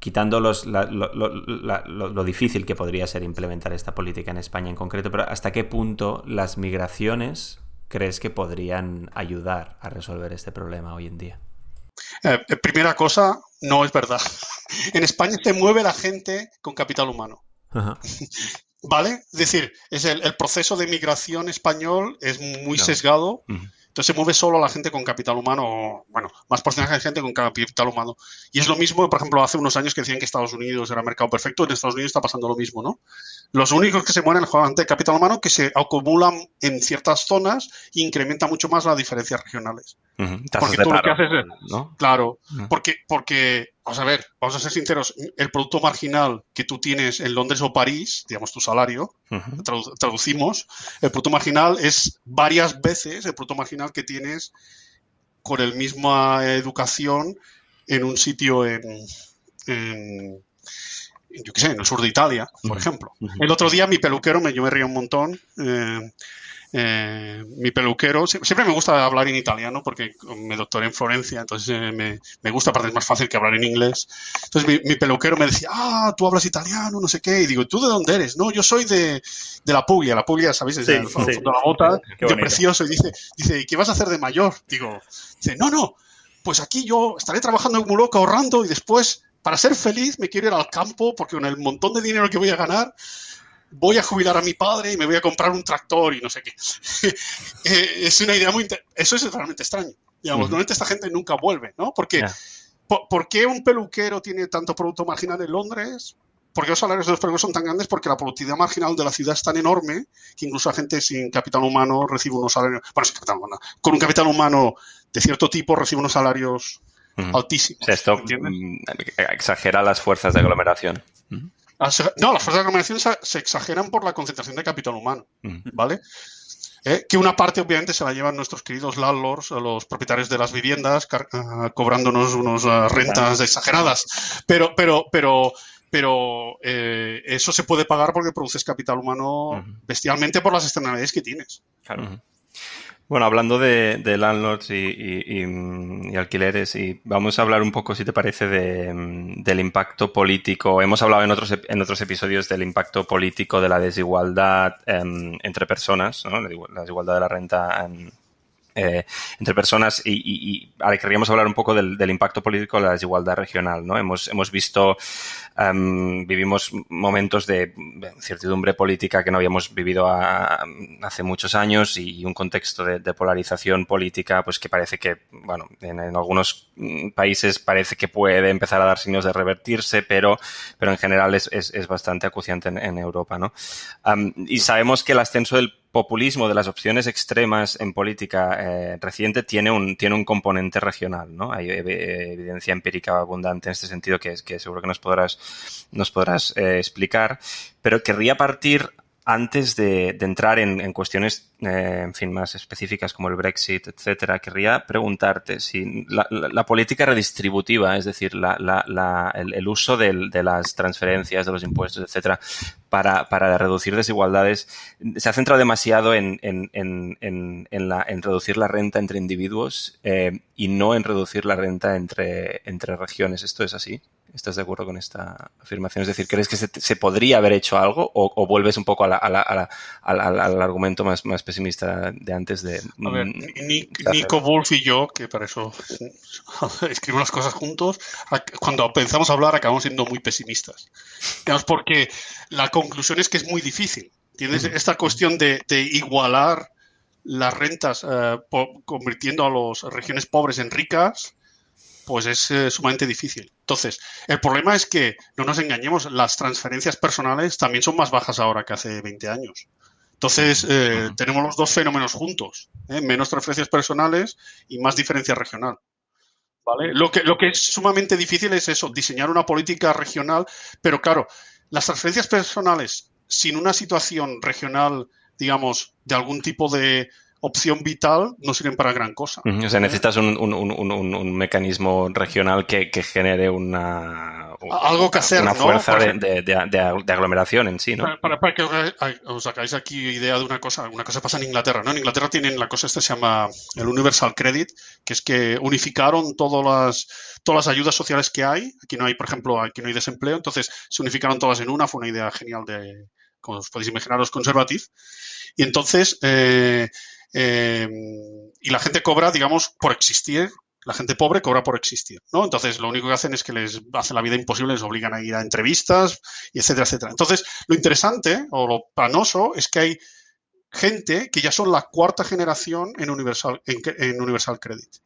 Quitando los, lo, difícil que podría ser implementar esta política en España en concreto, pero ¿hasta qué punto las migraciones crees que podrían ayudar a resolver este problema hoy en día? Eh, eh, primera cosa, no es verdad. En España se mueve la gente con capital humano. Ajá. ¿Vale? Es decir, es el, el proceso de migración español es muy Claro. sesgado. Entonces se mueve solo la gente con capital humano, o, bueno, más porcentaje de gente con capital humano. Y es lo mismo, por ejemplo, hace unos años que decían que Estados Unidos era mercado perfecto, en Estados Unidos está pasando lo mismo, ¿no? Los únicos que se mueren son de capital humano que se acumulan en ciertas zonas e incrementa mucho más las diferencias regionales. Porque tú lo que haces es- ¿no? Claro, porque, porque, vamos a ver, vamos a ser sinceros, el producto marginal que tú tienes en Londres o París, digamos tu salario, tradu- traducimos, el producto marginal es varias veces el producto marginal que tienes con la misma educación en un sitio en- en, yo qué sé, en el sur de Italia, por ejemplo. El otro día mi peluquero, me, yo me río un montón, eh, eh, mi peluquero, sie- siempre me gusta hablar en italiano porque me doctoré en Florencia, entonces eh, me, me gusta, aparte es más fácil que hablar en inglés. Entonces mi, mi peluquero me decía, ah, tú hablas italiano, no sé qué, y digo, ¿tú de dónde eres? No, yo soy de, de la Puglia, la Puglia, ¿sabéis? Desde Sí, el sí. fondo de la bota, Qué yo precioso, y dice, dice, ¿y qué vas a hacer de mayor? Digo, dice, no, no, pues aquí yo estaré trabajando como loco ahorrando y después, para ser feliz, me quiero ir al campo porque con el montón de dinero que voy a ganar, voy a jubilar a mi padre y me voy a comprar un tractor y no sé qué. Eh, es una idea muy... Eso es realmente extraño. Digamos, Ujú. normalmente esta gente nunca vuelve, ¿no? Porque, Ya. ¿por, por qué un peluquero tiene tanto producto marginal en Londres? ¿Por qué los salarios de los peluqueros son tan grandes? Porque la productividad marginal de la ciudad es tan enorme que incluso la gente sin capital humano recibe unos salarios... Bueno, sin capital humano. Con un capital humano de cierto tipo recibe unos salarios O sea, esto mm, exagera las fuerzas de aglomeración. Ah, No, las fuerzas de aglomeración se, exageran por la concentración de capital humano. ¿vale? Eh, que una parte obviamente se la llevan nuestros queridos landlords, los propietarios de las viviendas, ah, cobrándonos unas ah, rentas exageradas. Pero, pero, pero, pero eh, eso se puede pagar porque produces capital humano bestialmente por las externalidades que tienes. Claro. Bueno, hablando de, landlords y, alquileres, y vamos a hablar un poco, si te parece, de, del impacto político. Hemos hablado en otros, en otros episodios del impacto político de la desigualdad em, entre personas, ¿no? La desigualdad de la renta em, eh, entre personas y ahora querríamos hablar un poco del, impacto político de la desigualdad regional, ¿no? Hemos, hemos visto, em, vivimos momentos de incertidumbre política que no habíamos vivido a- hace muchos años y un contexto de, de polarización política, pues que parece que, bueno, en, algunos mm, países parece que puede empezar a dar signos de revertirse, pero, pero en general es, es, bastante acuciante en, Europa, ¿no? Am, y sabemos que el ascenso del populismo de las opciones extremas en política eh, reciente tiene un, tiene un componente regional, ¿no? Hay ev- evidencia empírica abundante en este sentido que, que seguro que nos podrás, nos podrás eh, explicar, pero querría partir antes de, entrar en, cuestiones, eh, en fin, más específicas como el Brexit, etcétera, querría preguntarte si la, política redistributiva, es decir, el, uso de las transferencias, de los impuestos, etcétera, para, reducir desigualdades, se ha centrado demasiado en, en, en, en, reducir la renta entre individuos eh, y no en reducir la renta entre regiones. ¿Esto es así? ¿Estás de acuerdo con esta afirmación? Es decir, ¿crees que se, se podría haber hecho algo o, o vuelves un poco a la- a la- a la- al, argumento más, más pesimista de antes de... A ver, mm, Nick- Nico Wolf y yo, que para eso escribimos las cosas juntos, cuando empezamos a hablar acabamos siendo muy pesimistas. Digamos, porque la conclusión es que es muy difícil. ¿Tienes esta cuestión de, de igualar las rentas eh, convirtiendo a las regiones pobres en ricas? Pues es eh, sumamente difícil. Entonces, el problema es que, no nos engañemos, las transferencias personales también son más bajas ahora que hace 20 años. Entonces, eh, tenemos los dos fenómenos juntos, ¿eh? menos transferencias personales y más diferencia regional. ¿Vale? Lo, que, lo que es sumamente difícil es eso, diseñar una política regional, pero claro, las transferencias personales sin una situación regional, digamos, de algún tipo de opción vital, no sirven para gran cosa. O sea, necesitas un, un, un, un, un mecanismo regional que, que genere una, Algo que hacer, una fuerza de, ejemplo- de, de, aglomeración en sí, ¿no? Para, para- para que os, hagáis aquí idea de una cosa, una cosa pasa en Inglaterra, ¿no? En Inglaterra tienen la cosa esta se llama el Universal Credit, que es que unificaron todas las, todas las ayudas sociales que hay. Aquí no hay, por ejemplo, aquí no hay desempleo, entonces se unificaron todas en una, fue una idea genial de, como os podéis imaginar, los conservativos. Y entonces, eh, eh, y la gente cobra, digamos, por existir, La gente pobre cobra por existir, ¿no? Entonces, lo único que hacen es que les hace la vida imposible, les obligan a ir a entrevistas, y etcétera, etcétera. Entonces, lo interesante o lo panoso es que hay gente que ya son la cuarta generación en Universal, en, Universal Credit.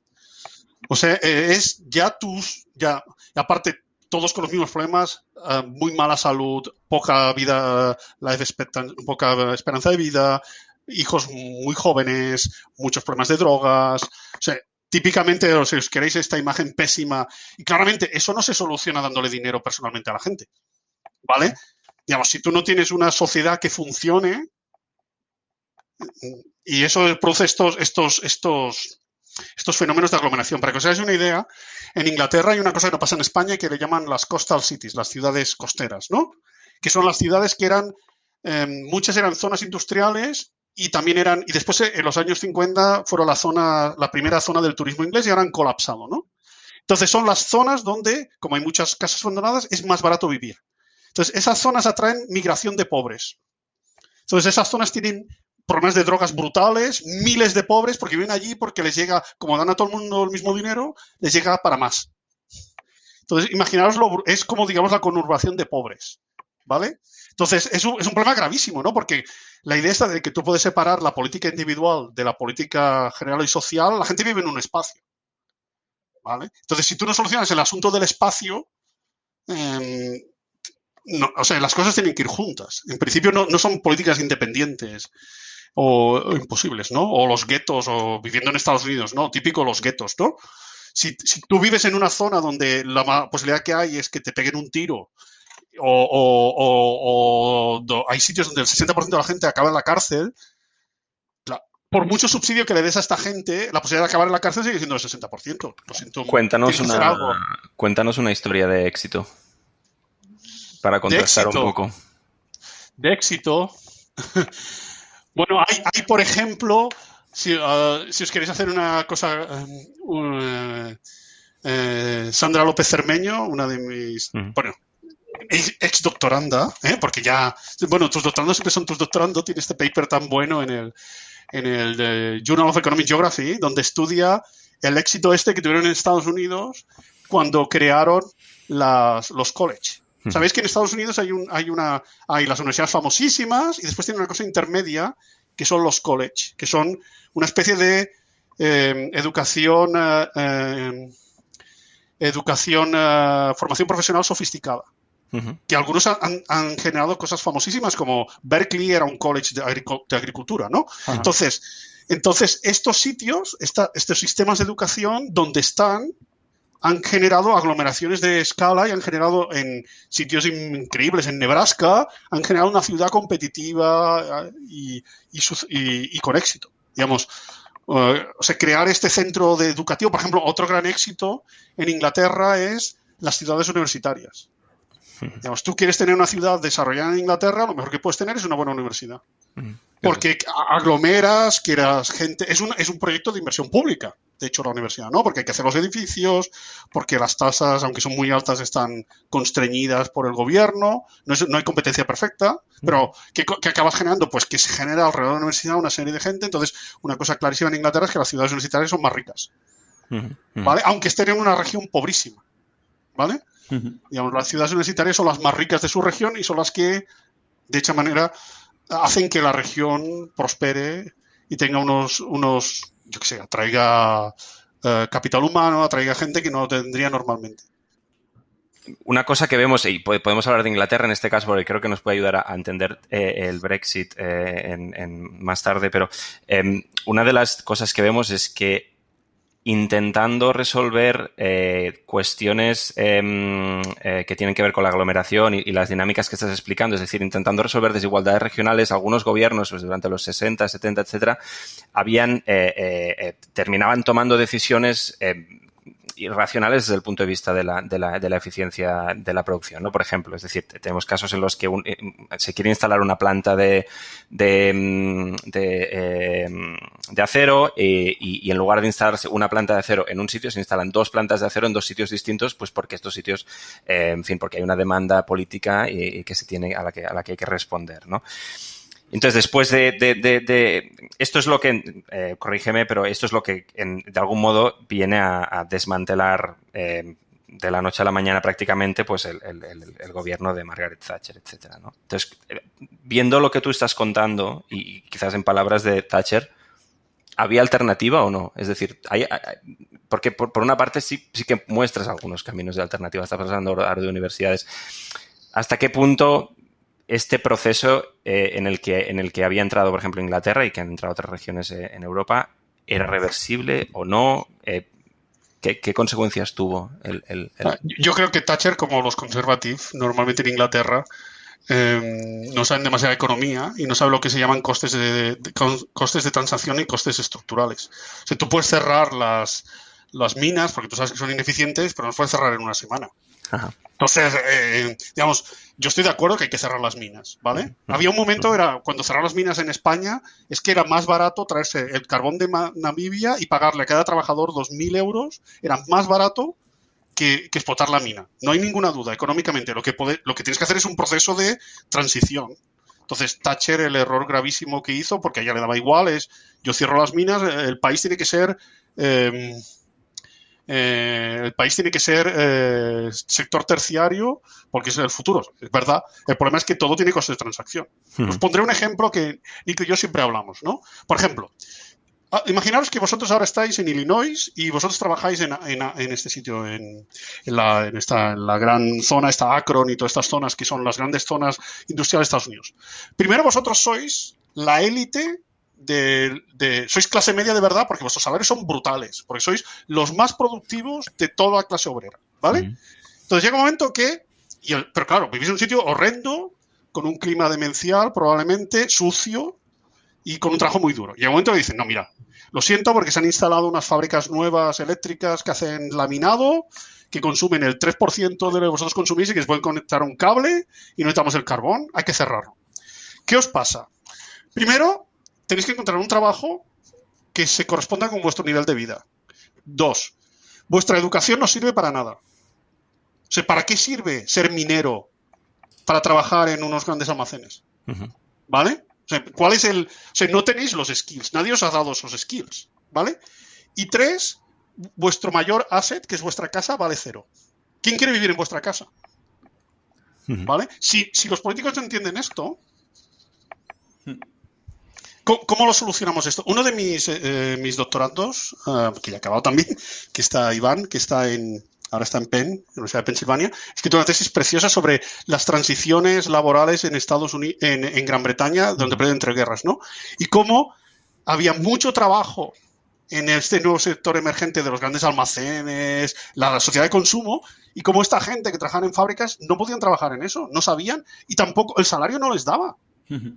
O sea, eh, es ya tus, ya, aparte, todos con los mismos problemas, eh, muy mala salud, poca vida, life poca esperanza de vida, hijos muy jóvenes, muchos problemas de drogas. O sea, típicamente, si os queréis esta imagen pésima, y claramente eso no se soluciona dándole dinero personalmente a la gente. ¿Vale? Digamos, si tú no tienes una sociedad que funcione, y eso produce estos, estos, estos, estos fenómenos de aglomeración. Para que os hagáis una idea, en Inglaterra hay una cosa que no pasa en España que le llaman las coastal cities, las ciudades costeras, ¿no? Que son las ciudades que eran, em, muchas eran zonas industriales y también eran, y después en los años 50 fueron la zona, la primera zona del turismo inglés y ahora han colapsado, ¿no? Entonces son las zonas donde, como hay muchas casas abandonadas, es más barato vivir. Entonces esas zonas atraen migración de pobres. Entonces esas zonas tienen problemas de drogas brutales, miles de pobres, porque viven allí porque les llega, como dan a todo el mundo el mismo dinero, les llega para más. Entonces, imaginaos, es como, digamos, la conurbación de pobres, ¿vale? Entonces, es un, es un problema gravísimo, ¿no? Porque la idea esta de que tú puedes separar la política individual de la política general y social, la gente vive en un espacio, ¿vale? Entonces, si tú no solucionas el asunto del espacio, eh, no, o sea, las cosas tienen que ir juntas. En principio no, no son políticas independientes o, imposibles, ¿no? O los guetos, o viviendo en Estados Unidos, ¿no? Típico los guetos, ¿no? Si, si, tú vives en una zona donde la posibilidad que hay es que te peguen un tiro o, o hay sitios donde el 60% de la gente acaba en la cárcel, por mucho subsidio que le des a esta gente, la posibilidad de acabar en la cárcel sigue siendo el 60%. Lo siento. Cuéntanos una, cuéntanos una historia de éxito para contrastar un poco. De éxito. Bueno, hay, por ejemplo, si, uh, si, os queréis hacer una cosa, um, uh, Sandra López Cermeño, una de mis, bueno, ex doctoranda, ¿eh? porque ya, bueno, tus doctorandos siempre son tus doctorandos, tiene este paper tan bueno en el, en el Journal of Economic Geography, donde estudia el éxito este que tuvieron en Estados Unidos cuando crearon las, los college. Sabéis que en Estados Unidos hay, un, hay, una, hay las universidades famosísimas y después tienen una cosa intermedia que son los college, que son una especie de eh, educación, eh, eh, educación, formación profesional sofisticada. Que algunos han, generado cosas famosísimas como Berkeley era un college de, agricultura, ¿no? Entonces, entonces, estos sitios, estos sistemas de educación, donde están, han generado aglomeraciones de escala y han generado en sitios increíbles, en Nebraska, han generado una ciudad competitiva eh, y, con éxito. Digamos, eh, o sea, crear este centro de educativo, por ejemplo, otro gran éxito en Inglaterra es las ciudades universitarias. Digamos, tú quieres tener una ciudad desarrollada en Inglaterra, lo mejor que puedes tener es una buena universidad. Porque aglomeras, quieras gente. Es un, es un proyecto de inversión pública, de hecho, la universidad, ¿no? Porque hay que hacer los edificios, porque las tasas, aunque son muy altas, están constreñidas por el gobierno. No, no hay competencia perfecta, pero ¿qué, acabas generando? Pues que se genera alrededor de la universidad una serie de gente. Entonces, una cosa clarísima en Inglaterra es que las ciudades universitarias son más ricas. ¿Vale? Aunque estén en una región pobrísima. ¿Vale? Digamos, las ciudades universitarias son las más ricas de su región y son las que, de hecha manera, hacen que la región prospere y tenga unos, unos yo qué sé, atraiga eh, capital humano, atraiga gente que no lo tendría normalmente. Una cosa que vemos, y podemos hablar de Inglaterra en este caso, porque creo que nos puede ayudar a, entender eh, el Brexit eh, en, más tarde, pero em, una de las cosas que vemos es que intentando resolver eh, cuestiones em, eh, que tienen que ver con la aglomeración y, las dinámicas que estás explicando, es decir, intentando resolver desigualdades regionales, algunos gobiernos pues, durante los 60, 70, etcétera, habían eh, terminaban tomando decisiones em, irracionales desde el punto de vista de la, de la, de la eficiencia de la producción, ¿no? Por ejemplo, es decir, tenemos casos en los que eh, se quiere instalar una planta de, de, mm, eh, de, acero eh, y, y, en lugar de instalarse una planta de acero en un sitio, se instalan dos plantas de acero en dos sitios distintos, pues porque estos sitios, en fin, porque hay una demanda política y, que se tiene a la que, a la que hay que responder, ¿no? Entonces, después de, esto es lo que, eh, corrígeme, pero esto es lo que de algún modo viene a, desmantelar eh, de la noche a la mañana prácticamente pues el, gobierno de Margaret Thatcher, etcétera. Entonces, eh, viendo lo que tú estás contando y, quizás en palabras de Thatcher, ¿había alternativa o no? Es decir, hay, porque por, una parte sí, sí que muestras algunos caminos de alternativa, estás pasando ahora de universidades. ¿Hasta qué punto este proceso eh, en, el que, en el que había entrado, por ejemplo, Inglaterra y que han entrado otras regiones eh, en Europa, ¿era reversible o no? Eh, ¿qué, consecuencias tuvo? El, ah, Yo creo que Thatcher, como los conservativos, normalmente en Inglaterra, em, no saben demasiada economía y no saben lo que se llaman costes de, costes de transacción y costes estructurales. O sea, tú puedes cerrar las, las minas, porque tú sabes que son ineficientes, pero no puedes cerrar en una semana. Entonces, eh, digamos, yo estoy de acuerdo que hay que cerrar las minas, ¿vale? Había un momento, era cuando cerrar las minas en España, es que era más barato traerse el carbón de Namibia y pagarle a cada trabajador 2.000 euros, era más barato que, explotar la mina. No hay ninguna duda, económicamente. Lo que, lo que tienes que hacer es un proceso de transición. Entonces, Thatcher, el error gravísimo que hizo, porque a ella le daba igual, es yo cierro las minas, el país tiene que ser... Eh, eh, el país tiene que ser eh, sector terciario porque es el futuro, es verdad. El problema es que todo tiene costes de transacción. Os pondré un ejemplo que Nico y yo siempre hablamos, ¿no? Por ejemplo, ah, imaginaros que vosotros ahora estáis en Illinois y vosotros trabajáis en, este sitio, en, la, esta, en la gran zona, esta Akron y todas estas zonas que son las grandes zonas industriales de Estados Unidos. Primero vosotros sois la élite de, sois clase media de verdad porque vuestros salarios son brutales, porque sois los más productivos de toda clase obrera, ¿vale? Entonces llega un momento que, pero claro, vivís en un sitio horrendo, con un clima demencial, probablemente sucio y con un trabajo muy duro. Y llega un momento que dicen, no, mira, lo siento porque se han instalado unas fábricas nuevas eléctricas que hacen laminado, que consumen el 3% de lo que vosotros consumís y que se pueden conectar un cable y no necesitamos el carbón, hay que cerrarlo. ¿Qué os pasa? Primero, tenéis que encontrar un trabajo que se corresponda con vuestro nivel de vida. Dos, vuestra educación no sirve para nada. O sea, ¿para qué sirve ser minero para trabajar en unos grandes almacenes? ¿Vale? O sea, ¿cuál es el...? O sea, no tenéis los skills. Nadie os ha dado esos skills. ¿Vale? Y tres, vuestro mayor asset, que es vuestra casa, vale cero. ¿Quién quiere vivir en vuestra casa? ¿Vale? Si, si los políticos entienden esto, ¿Cómo, lo solucionamos esto? Uno de mis, eh, eh, mis doctorandos, eh, que ya ha acabado también, que está Iván, que está en, ahora está en Penn, en la Universidad de Pensilvania, escrito una tesis preciosa sobre las transiciones laborales en Estados Unidos, en, Gran Bretaña, donde pueden entre guerras, ¿no? Y cómo había mucho trabajo en este nuevo sector emergente de los grandes almacenes, la sociedad de consumo, y cómo esta gente que trabajaba en fábricas no podían trabajar en eso, no sabían, y tampoco el salario no les daba.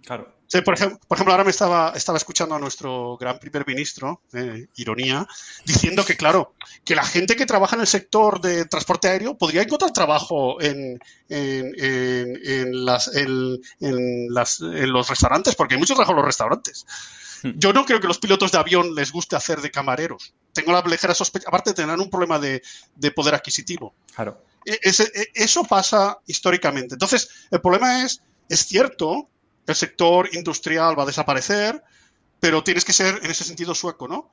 Claro. por, ejemplo, por ejemplo, ahora me estaba, estaba escuchando a nuestro gran primer ministro, eh, ironía, diciendo que, claro, que la gente que trabaja en el sector de transporte aéreo podría encontrar trabajo en, en, en, las, en, las, en los restaurantes, porque hay mucho trabajo en los restaurantes. Yo no creo que los pilotos de avión les guste hacer de camareros. Tengo la ligera sospecha, aparte tendrán un problema de, de poder adquisitivo. Claro. E, e, eso pasa históricamente. Entonces, el problema es, es cierto el sector industrial va a desaparecer, pero tienes que ser en ese sentido sueco, ¿no?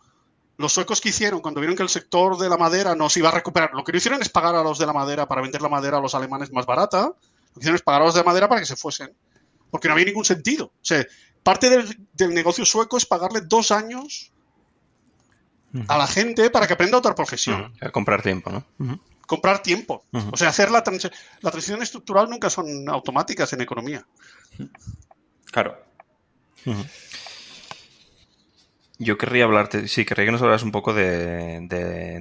Los suecos que hicieron cuando vieron que el sector de la madera no se iba a recuperar, lo que no hicieron es pagar a los de la madera para vender la madera a los alemanes más barata, lo que hicieron es pagar a los de la madera para que se fuesen, porque no había ningún sentido. O sea, parte del, negocio sueco es pagarle dos años a la gente para que aprenda otra profesión. Comprar tiempo, ¿no? Comprar tiempo. O sea, hacer la, la transición estructural nunca son automáticas en economía. Claro. Yo querría hablarte, sí, querría que nos hablas un poco de,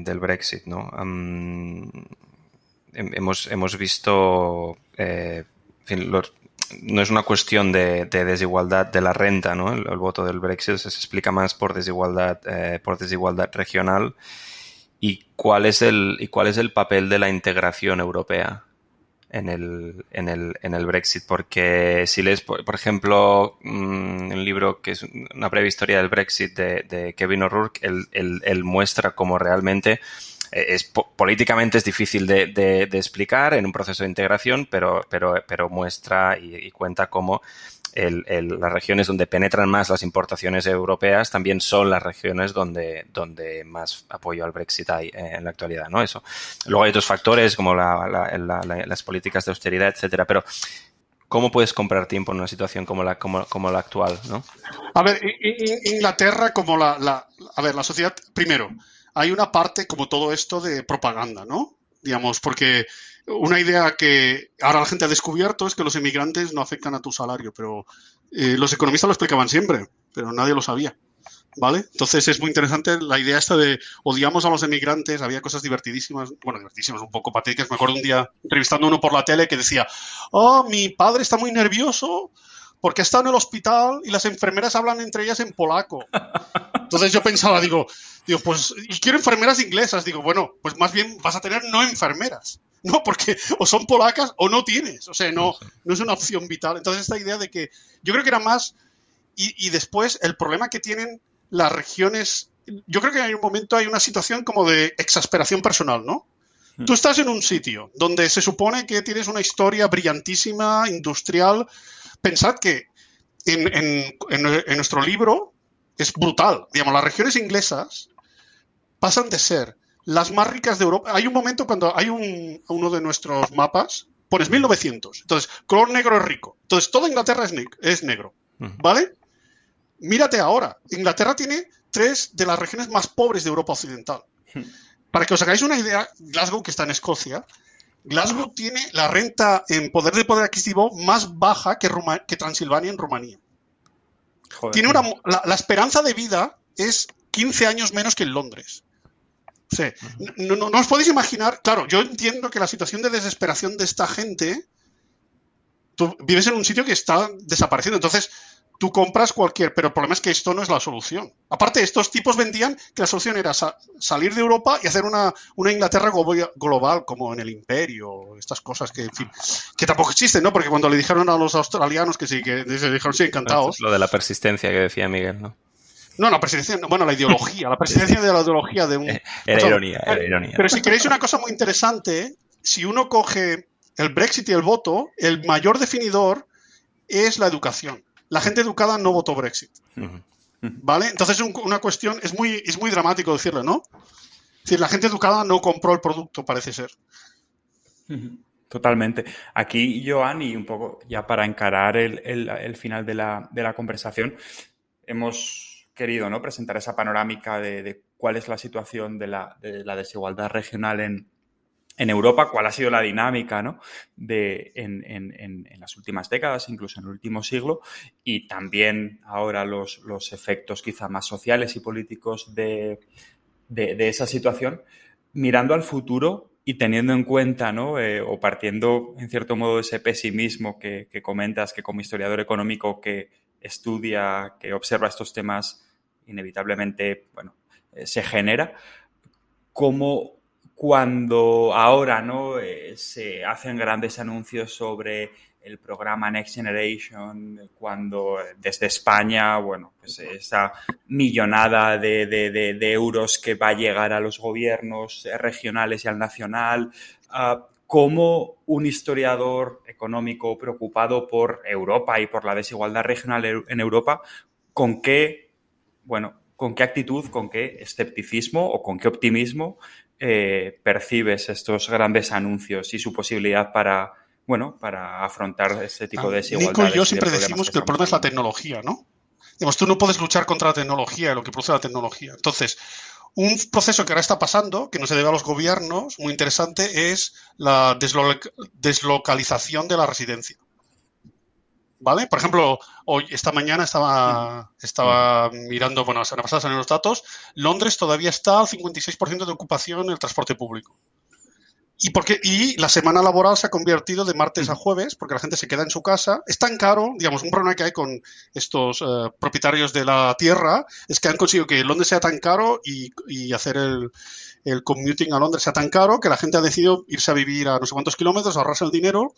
del Brexit, ¿no? hemos, hemos visto, eh, no es una cuestión de, desigualdad de la renta, ¿no? El, voto del Brexit se explica más por desigualdad, eh, por desigualdad regional. ¿Y cuál, es el, ¿Y cuál es el papel de la integración europea en el, en el, en el Brexit, porque si lees, por, ejemplo, un mm, libro que es una breve historia del Brexit de, Kevin O'Rourke, él, muestra cómo realmente eh, es políticamente es difícil de, explicar en un proceso de integración, pero, pero, pero muestra y, cuenta cómo las regiones donde penetran más las importaciones europeas también son las regiones donde, donde más apoyo al Brexit hay en la actualidad, ¿no? Eso. Luego hay otros factores como las políticas de austeridad, etcétera, pero ¿cómo puedes comprar tiempo en una situación como la, como, como la actual, ¿no? A ver, Inglaterra como la, la, a ver, la sociedad, primero, hay una parte como todo esto de propaganda, ¿no? Digamos, porque una idea que ahora la gente ha descubierto es que los emigrantes no afectan a tu salario, pero eh, los economistas lo explicaban siempre, pero nadie lo sabía. ¿Vale? Entonces es muy interesante la idea esta de odiamos a los emigrantes, había cosas divertidísimas, bueno, divertidísimas, un poco patéticas. Me acuerdo un día entrevistando a uno por la tele que decía, oh, mi padre está muy nervioso porque está en el hospital y las enfermeras hablan entre ellas en polaco. Entonces yo pensaba, digo, digo, pues, y quiero enfermeras inglesas. Digo, bueno, pues más bien vas a tener no enfermeras. No, porque o son polacas o no tienes. O sea, no, no es una opción vital. Entonces, esta idea de que yo creo que era más. Y, después, el problema que tienen las regiones. Yo creo que hay un momento, hay una situación como de exasperación personal, ¿no? Hmm. Tú estás en un sitio donde se supone que tienes una historia brillantísima, industrial. Pensad que en, en, en nuestro libro es brutal. Digamos, las regiones inglesas pasan de ser las más ricas de Europa. Hay un momento cuando hay un, uno de nuestros mapas, pones 1900. Entonces, color negro es rico. Entonces, toda Inglaterra es, negro. ¿Vale? Mírate ahora. Inglaterra tiene tres de las regiones más pobres de Europa Occidental. Para que os hagáis una idea, Glasgow, que está en Escocia, Glasgow tiene la renta en poder de poder adquisitivo más baja que, que Transilvania en Rumanía. Tiene una, la, esperanza de vida es 15 años menos que en Londres. no, no, os podéis imaginar, claro, yo entiendo que la situación de desesperación de esta gente, tú vives en un sitio que está desapareciendo, entonces tú compras cualquier, pero el problema es que esto no es la solución. Aparte, estos tipos vendían que la solución era salir de Europa y hacer una, Inglaterra global, como en el imperio, estas cosas que, en fin, que tampoco existen, ¿no? Porque cuando le dijeron a los australianos que sí, que se dijeron sí, encantados. lo de la persistencia que decía Miguel, ¿no? No, la persistencia, bueno, la ideología, la persistencia de la ideología de un... Era ironía, era ironía. Pero si queréis una cosa muy interesante, si uno coge el Brexit y el voto, el mayor definidor es la educación la gente educada no votó Brexit. ¿Vale? Entonces es una cuestión, es muy, es muy dramático decirlo, ¿no? Es decir, la gente educada no compró el producto, parece ser. Totalmente. Aquí, Joan, y un poco ya para encarar el, final de la, conversación, hemos querido ¿no? presentar esa panorámica de, cuál es la situación de la, de la desigualdad regional en, en Europa, cuál ha sido la dinámica ¿no? de, en, en, en, las últimas décadas, incluso en el último siglo, y también ahora los, los efectos quizá más sociales y políticos de, de, esa situación, mirando al futuro y teniendo en cuenta, ¿no? Eh, o partiendo en cierto modo de ese pesimismo que, que comentas, que como historiador económico que estudia, que observa estos temas, inevitablemente, bueno, eh, se genera, ¿cómo cuando ahora ¿no? Eh, se hacen grandes anuncios sobre el programa Next Generation, cuando desde España, bueno, pues esa millonada de, de, euros que va a llegar a los gobiernos regionales y al nacional, uh, como un historiador económico preocupado por Europa y por la desigualdad regional en Europa, con qué, bueno, con qué actitud, con qué escepticismo o con qué optimismo eh, percibes estos grandes anuncios y su posibilidad para, bueno, para afrontar ese tipo de desigualdades. Nico y yo siempre decimos que, el problema es la tecnología, ¿no? Digamos, tú no puedes luchar contra la tecnología, lo que produce la tecnología. Entonces, un proceso que ahora está pasando, que no se debe a los gobiernos, muy interesante, es la deslocalización de la residencia. ¿Vale? Por ejemplo, hoy, esta mañana estaba, estaba mirando, bueno, la semana pasada salieron los datos, Londres todavía está al 56% de ocupación en el transporte público. Y, porque, y la semana laboral se ha convertido de martes a jueves porque la gente se queda en su casa. Es tan caro, digamos, un problema que hay con estos eh, propietarios de la tierra es que han conseguido que Londres sea tan caro y, y hacer el, el, commuting a Londres sea tan caro que la gente ha decidido irse a vivir a no sé cuántos kilómetros, ahorrarse el dinero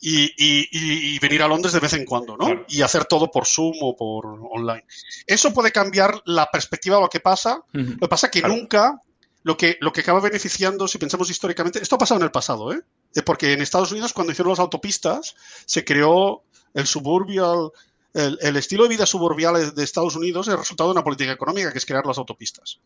y, venir a Londres de vez en cuando, ¿no? Y hacer todo por Zoom o por online. Eso puede cambiar la perspectiva de lo que pasa. Lo que pasa es que nunca lo que, lo que acaba beneficiando, si pensamos históricamente, esto ha pasado en el pasado, ¿eh? Porque en Estados Unidos, cuando hicieron las autopistas, se creó el suburbio, el, el, estilo de vida suburbial de Estados Unidos es el resultado de una política económica que es crear las autopistas.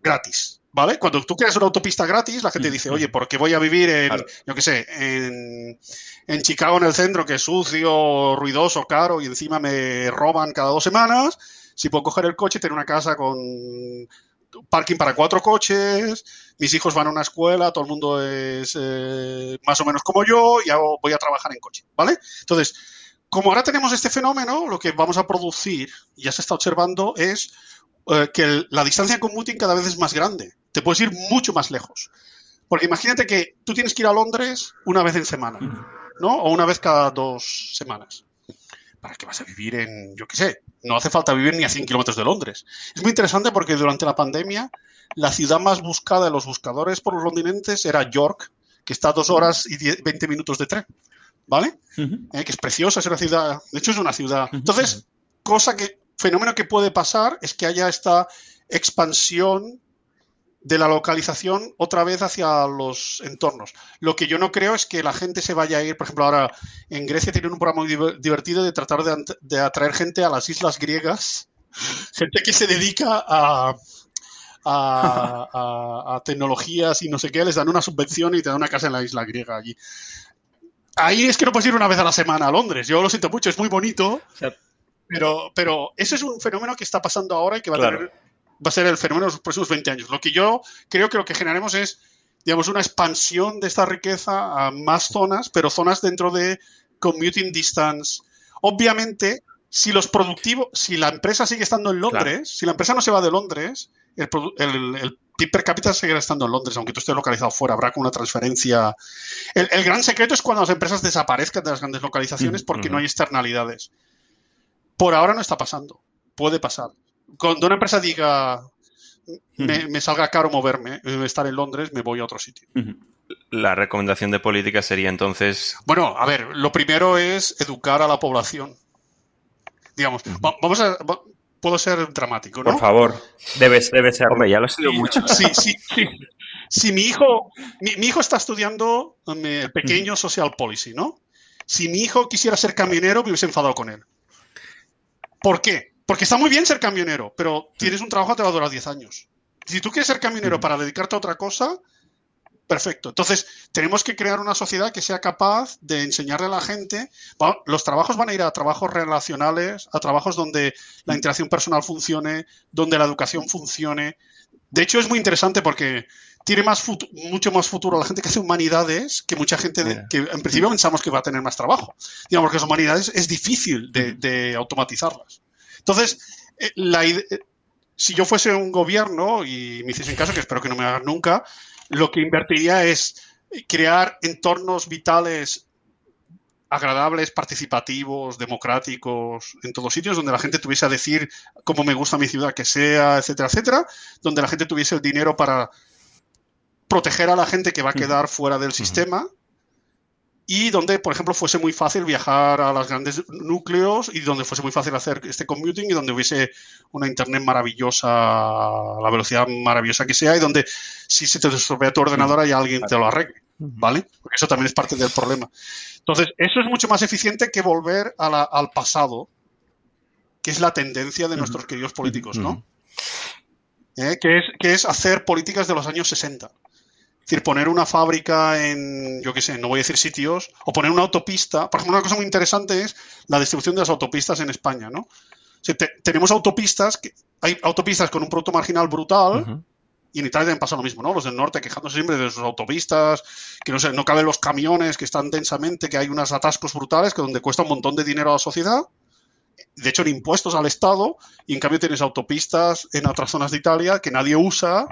Gratis. ¿Vale? Cuando tú creas una autopista gratis, la gente dice, oye, ¿por qué voy a vivir en, claro. yo qué sé, en, en, Chicago en el centro, que es sucio, ruidoso, caro, y encima me roban cada dos semanas? Si puedo coger el coche tener una casa con parking para cuatro coches, mis hijos van a una escuela, todo el mundo es eh, más o menos como yo, y hago, voy a trabajar en coche, ¿vale? Entonces, como ahora tenemos este fenómeno, lo que vamos a producir, ya se está observando, es eh, que el, la distancia commuting cada vez es más grande. Te puedes ir mucho más lejos. Porque imagínate que tú tienes que ir a Londres una vez en semana, ¿no? O una vez cada dos semanas. ¿Para qué vas a vivir en, yo qué sé? No hace falta vivir ni a 100 kilómetros de Londres. Es muy interesante porque durante la pandemia la ciudad más buscada de los buscadores por los londinenses era York, que está a dos horas y 10, 20 minutos de tren. ¿Vale? Uh -huh. eh, que es preciosa, es una ciudad. De hecho, es una ciudad. Entonces, cosa que, fenómeno que puede pasar es que haya esta expansión de la localización otra vez hacia los entornos. Lo que yo no creo es que la gente se vaya a ir, por ejemplo, ahora en Grecia tienen un programa muy divertido de tratar de, de atraer gente a las islas griegas, gente que se dedica a, a, a, a, tecnologías y no sé qué, les dan una subvención y te dan una casa en la isla griega allí. Ahí es que no puedes ir una vez a la semana a Londres. Yo lo siento mucho, es muy bonito, pero, pero ese es un fenómeno que está pasando ahora y que va claro. a tener va a ser el fenómeno de los próximos 20 años. Lo que yo creo que lo que generaremos es, digamos, una expansión de esta riqueza a más zonas, pero zonas dentro de commuting distance. Obviamente, si los productivos, si la empresa sigue estando en Londres, claro. si la empresa no se va de Londres, el, el, el, PIB per cápita seguirá estando en Londres, aunque tú estés localizado fuera, habrá como una transferencia. El, el gran secreto es cuando las empresas desaparezcan de las grandes localizaciones porque mm -hmm. no hay externalidades. Por ahora no está pasando. Puede pasar cuando una empresa diga me, me, salga caro moverme, estar en Londres, me voy a otro sitio. La recomendación de política sería entonces. Bueno, a ver, lo primero es educar a la población. Digamos, vamos a. Puedo ser dramático, ¿no? Por favor, debes, debe ser. Hombre, ya lo he sido mucho. Sí, sí, sí. Si mi hijo, mi, mi hijo está estudiando el pequeño social policy, ¿no? Si mi hijo quisiera ser camionero, me hubiese enfadado con él. ¿Por qué? Porque está muy bien ser camionero, pero tienes un trabajo que te va a durar 10 años. Si tú quieres ser camionero para dedicarte a otra cosa, perfecto. Entonces, tenemos que crear una sociedad que sea capaz de enseñarle a la gente. Los trabajos van a ir a trabajos relacionales, a trabajos donde la interacción personal funcione, donde la educación funcione. De hecho, es muy interesante porque tiene más mucho más futuro la gente que hace humanidades que mucha gente de, que en principio pensamos que va a tener más trabajo. Digamos, porque las humanidades es difícil de, de automatizarlas. Entonces, eh, la, eh, si yo fuese un gobierno y me hiciesen caso, que espero que no me hagan nunca, lo que invertiría es crear entornos vitales agradables, participativos, democráticos, en todos sitios, donde la gente tuviese a decir cómo me gusta mi ciudad que sea, etcétera, etcétera, donde la gente tuviese el dinero para proteger a la gente que va a quedar fuera del sistema y donde, por ejemplo, fuese muy fácil viajar a los grandes núcleos y donde fuese muy fácil hacer este commuting y donde hubiese una internet maravillosa, la velocidad maravillosa que sea y donde si se te estropea tu ordenador hay alguien te lo arregle, ¿vale? Porque eso también es parte del problema. Entonces, eso es mucho más eficiente que volver a la, al pasado, que es la tendencia de nuestros queridos políticos, ¿no? ¿Eh? Que, es, que es hacer políticas de los años 60. Es decir, poner una fábrica en, yo qué sé, no voy a decir sitios, o poner una autopista. Por ejemplo, una cosa muy interesante es la distribución de las autopistas en España, ¿no? O sea, te, tenemos autopistas, que, hay autopistas con un producto marginal brutal, uh -huh. y en Italia también pasa lo mismo, ¿no? Los del norte quejándose siempre de sus autopistas, que no sé, no caben los camiones, que están densamente, que hay unos atascos brutales, que donde cuesta un montón de dinero a la sociedad, de hecho en impuestos al Estado, y en cambio tienes autopistas en otras zonas de Italia que nadie usa,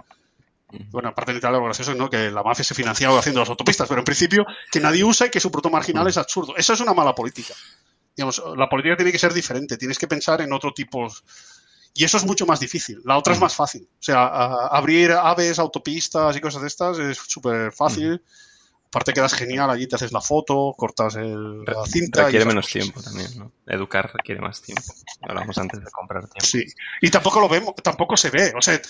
bueno, aparte Italia lo gracioso es ¿no? que la mafia se financiaba haciendo las autopistas, pero en principio que nadie usa y que su producto marginal es absurdo. Eso es una mala política. Digamos, la política tiene que ser diferente, tienes que pensar en otro tipo. Y eso es mucho más difícil. La otra es más fácil. O sea, a, abrir aves, autopistas y cosas de estas es súper fácil. Aparte quedas genial, allí te haces la foto, cortas el, la cinta. Requiere menos tiempo también, ¿no? Educar requiere más tiempo. Hablamos antes de comprar tiempo. Sí. Y tampoco lo vemos, tampoco se ve. O sea,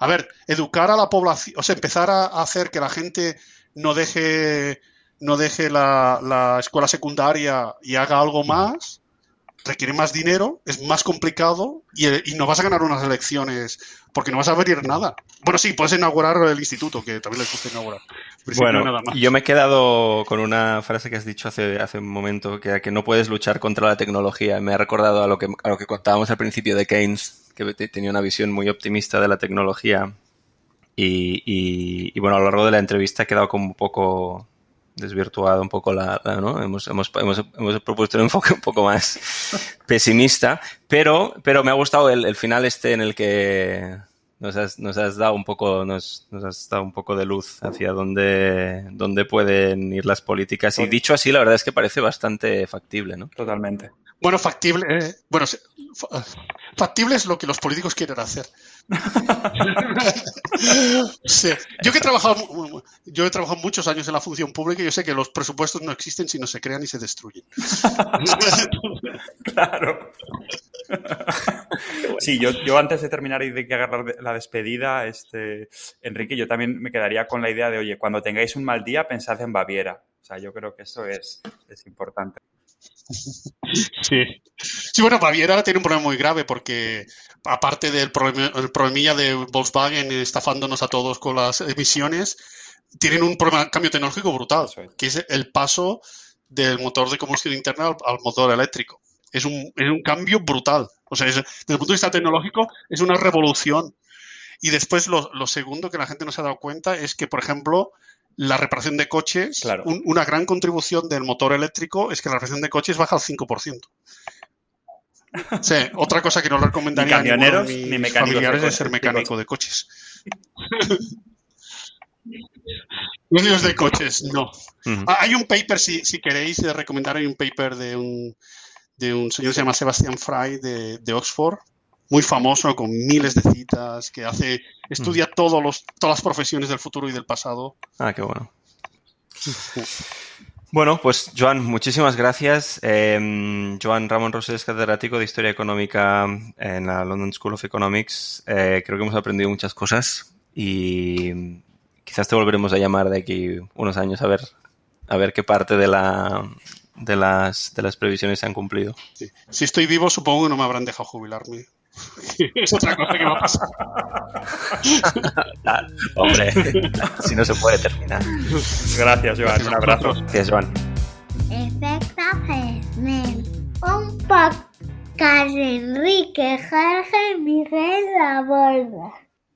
a ver, educar a la población, o sea, empezar a hacer que la gente no deje no deje la, la escuela secundaria y haga algo más, requiere más dinero, es más complicado y, y, no vas a ganar unas elecciones porque no vas a abrir nada. Bueno, sí, puedes inaugurar el instituto, que también le gusta inaugurar. Bueno, nada más. yo me he quedado con una frase que has dicho hace, hace un momento, que que no puedes luchar contra la tecnología. Me ha recordado a lo que, a lo que contábamos al principio de Keynes, que tenía una visión muy optimista de la tecnología. Y, y, y bueno, a lo largo de la entrevista ha quedado como un poco desvirtuado un poco la, ¿no? Hemos, hemos, hemos, hemos, propuesto un enfoque un poco más pesimista, pero, pero me ha gustado el, el final este en el que nos has, nos has dado un poco, nos, nos, has dado un poco de luz hacia dónde, dónde pueden ir las políticas. Y dicho así, la verdad es que parece bastante factible, ¿no? Totalmente. Bueno, factible, eh, bueno, factible es lo que los políticos quieren hacer. Yo que he trabajado, yo he trabajado muchos años en la función pública y yo sé que los presupuestos no existen si no se crean y se destruyen. claro. Sí, yo, antes de terminar y de que agarrar la despedida, este, Enrique, yo también me quedaría con la idea de, oye, cuando tengáis un mal día, pensad en Baviera. O sea, yo creo que eso es, es importante. Sí. Sí, bueno, Baviera tiene un problema muy grave porque, aparte del problema, el problemilla de Volkswagen estafándonos a todos con las emisiones, tienen un problema, cambio tecnológico brutal, que es el paso del motor de combustión interna al, al motor eléctrico. Es un, es un, cambio brutal. O sea, es, desde el punto de vista tecnológico, es una revolución. Y después, lo, lo segundo que la gente no se ha dado cuenta es que, por ejemplo, la reparación de coches, claro. un, una gran contribución del motor eléctrico es que la reparación de coches baja al 5%. Sí, otra cosa que no le recomendaría ni camioneros, a mis ni mecánicos familiares de es ser mecánico de coches. Dueños de coches, no. Ah, Hay un paper, si, si queréis recomendar, hay un paper de un, de un señor que se llama Sebastian Fry de, de Oxford, muy famoso, con miles de citas, que hace, estudia todos los, todas las profesiones del futuro y del pasado. Ah, qué bueno. Bueno, pues Joan, muchísimas gracias. Eh, Joan Ramón Rosés, catedrático de Historia Económica en la London School of Economics. Eh, creo que hemos aprendido muchas cosas y quizás te volveremos a llamar de aquí unos años a ver, a ver qué parte de, la, de, las, de las previsiones se han cumplido. Sí. Si estoy vivo, supongo que no me habrán dejado jubilarme. Es otra cosa que va a pasar. Ah, hombre, si no se puede terminar. Gracias, Joan. Un abrazo. Gracias, Joan. Efecto Fresnel. Un podcast Enrique Jorge Miguel La Borda.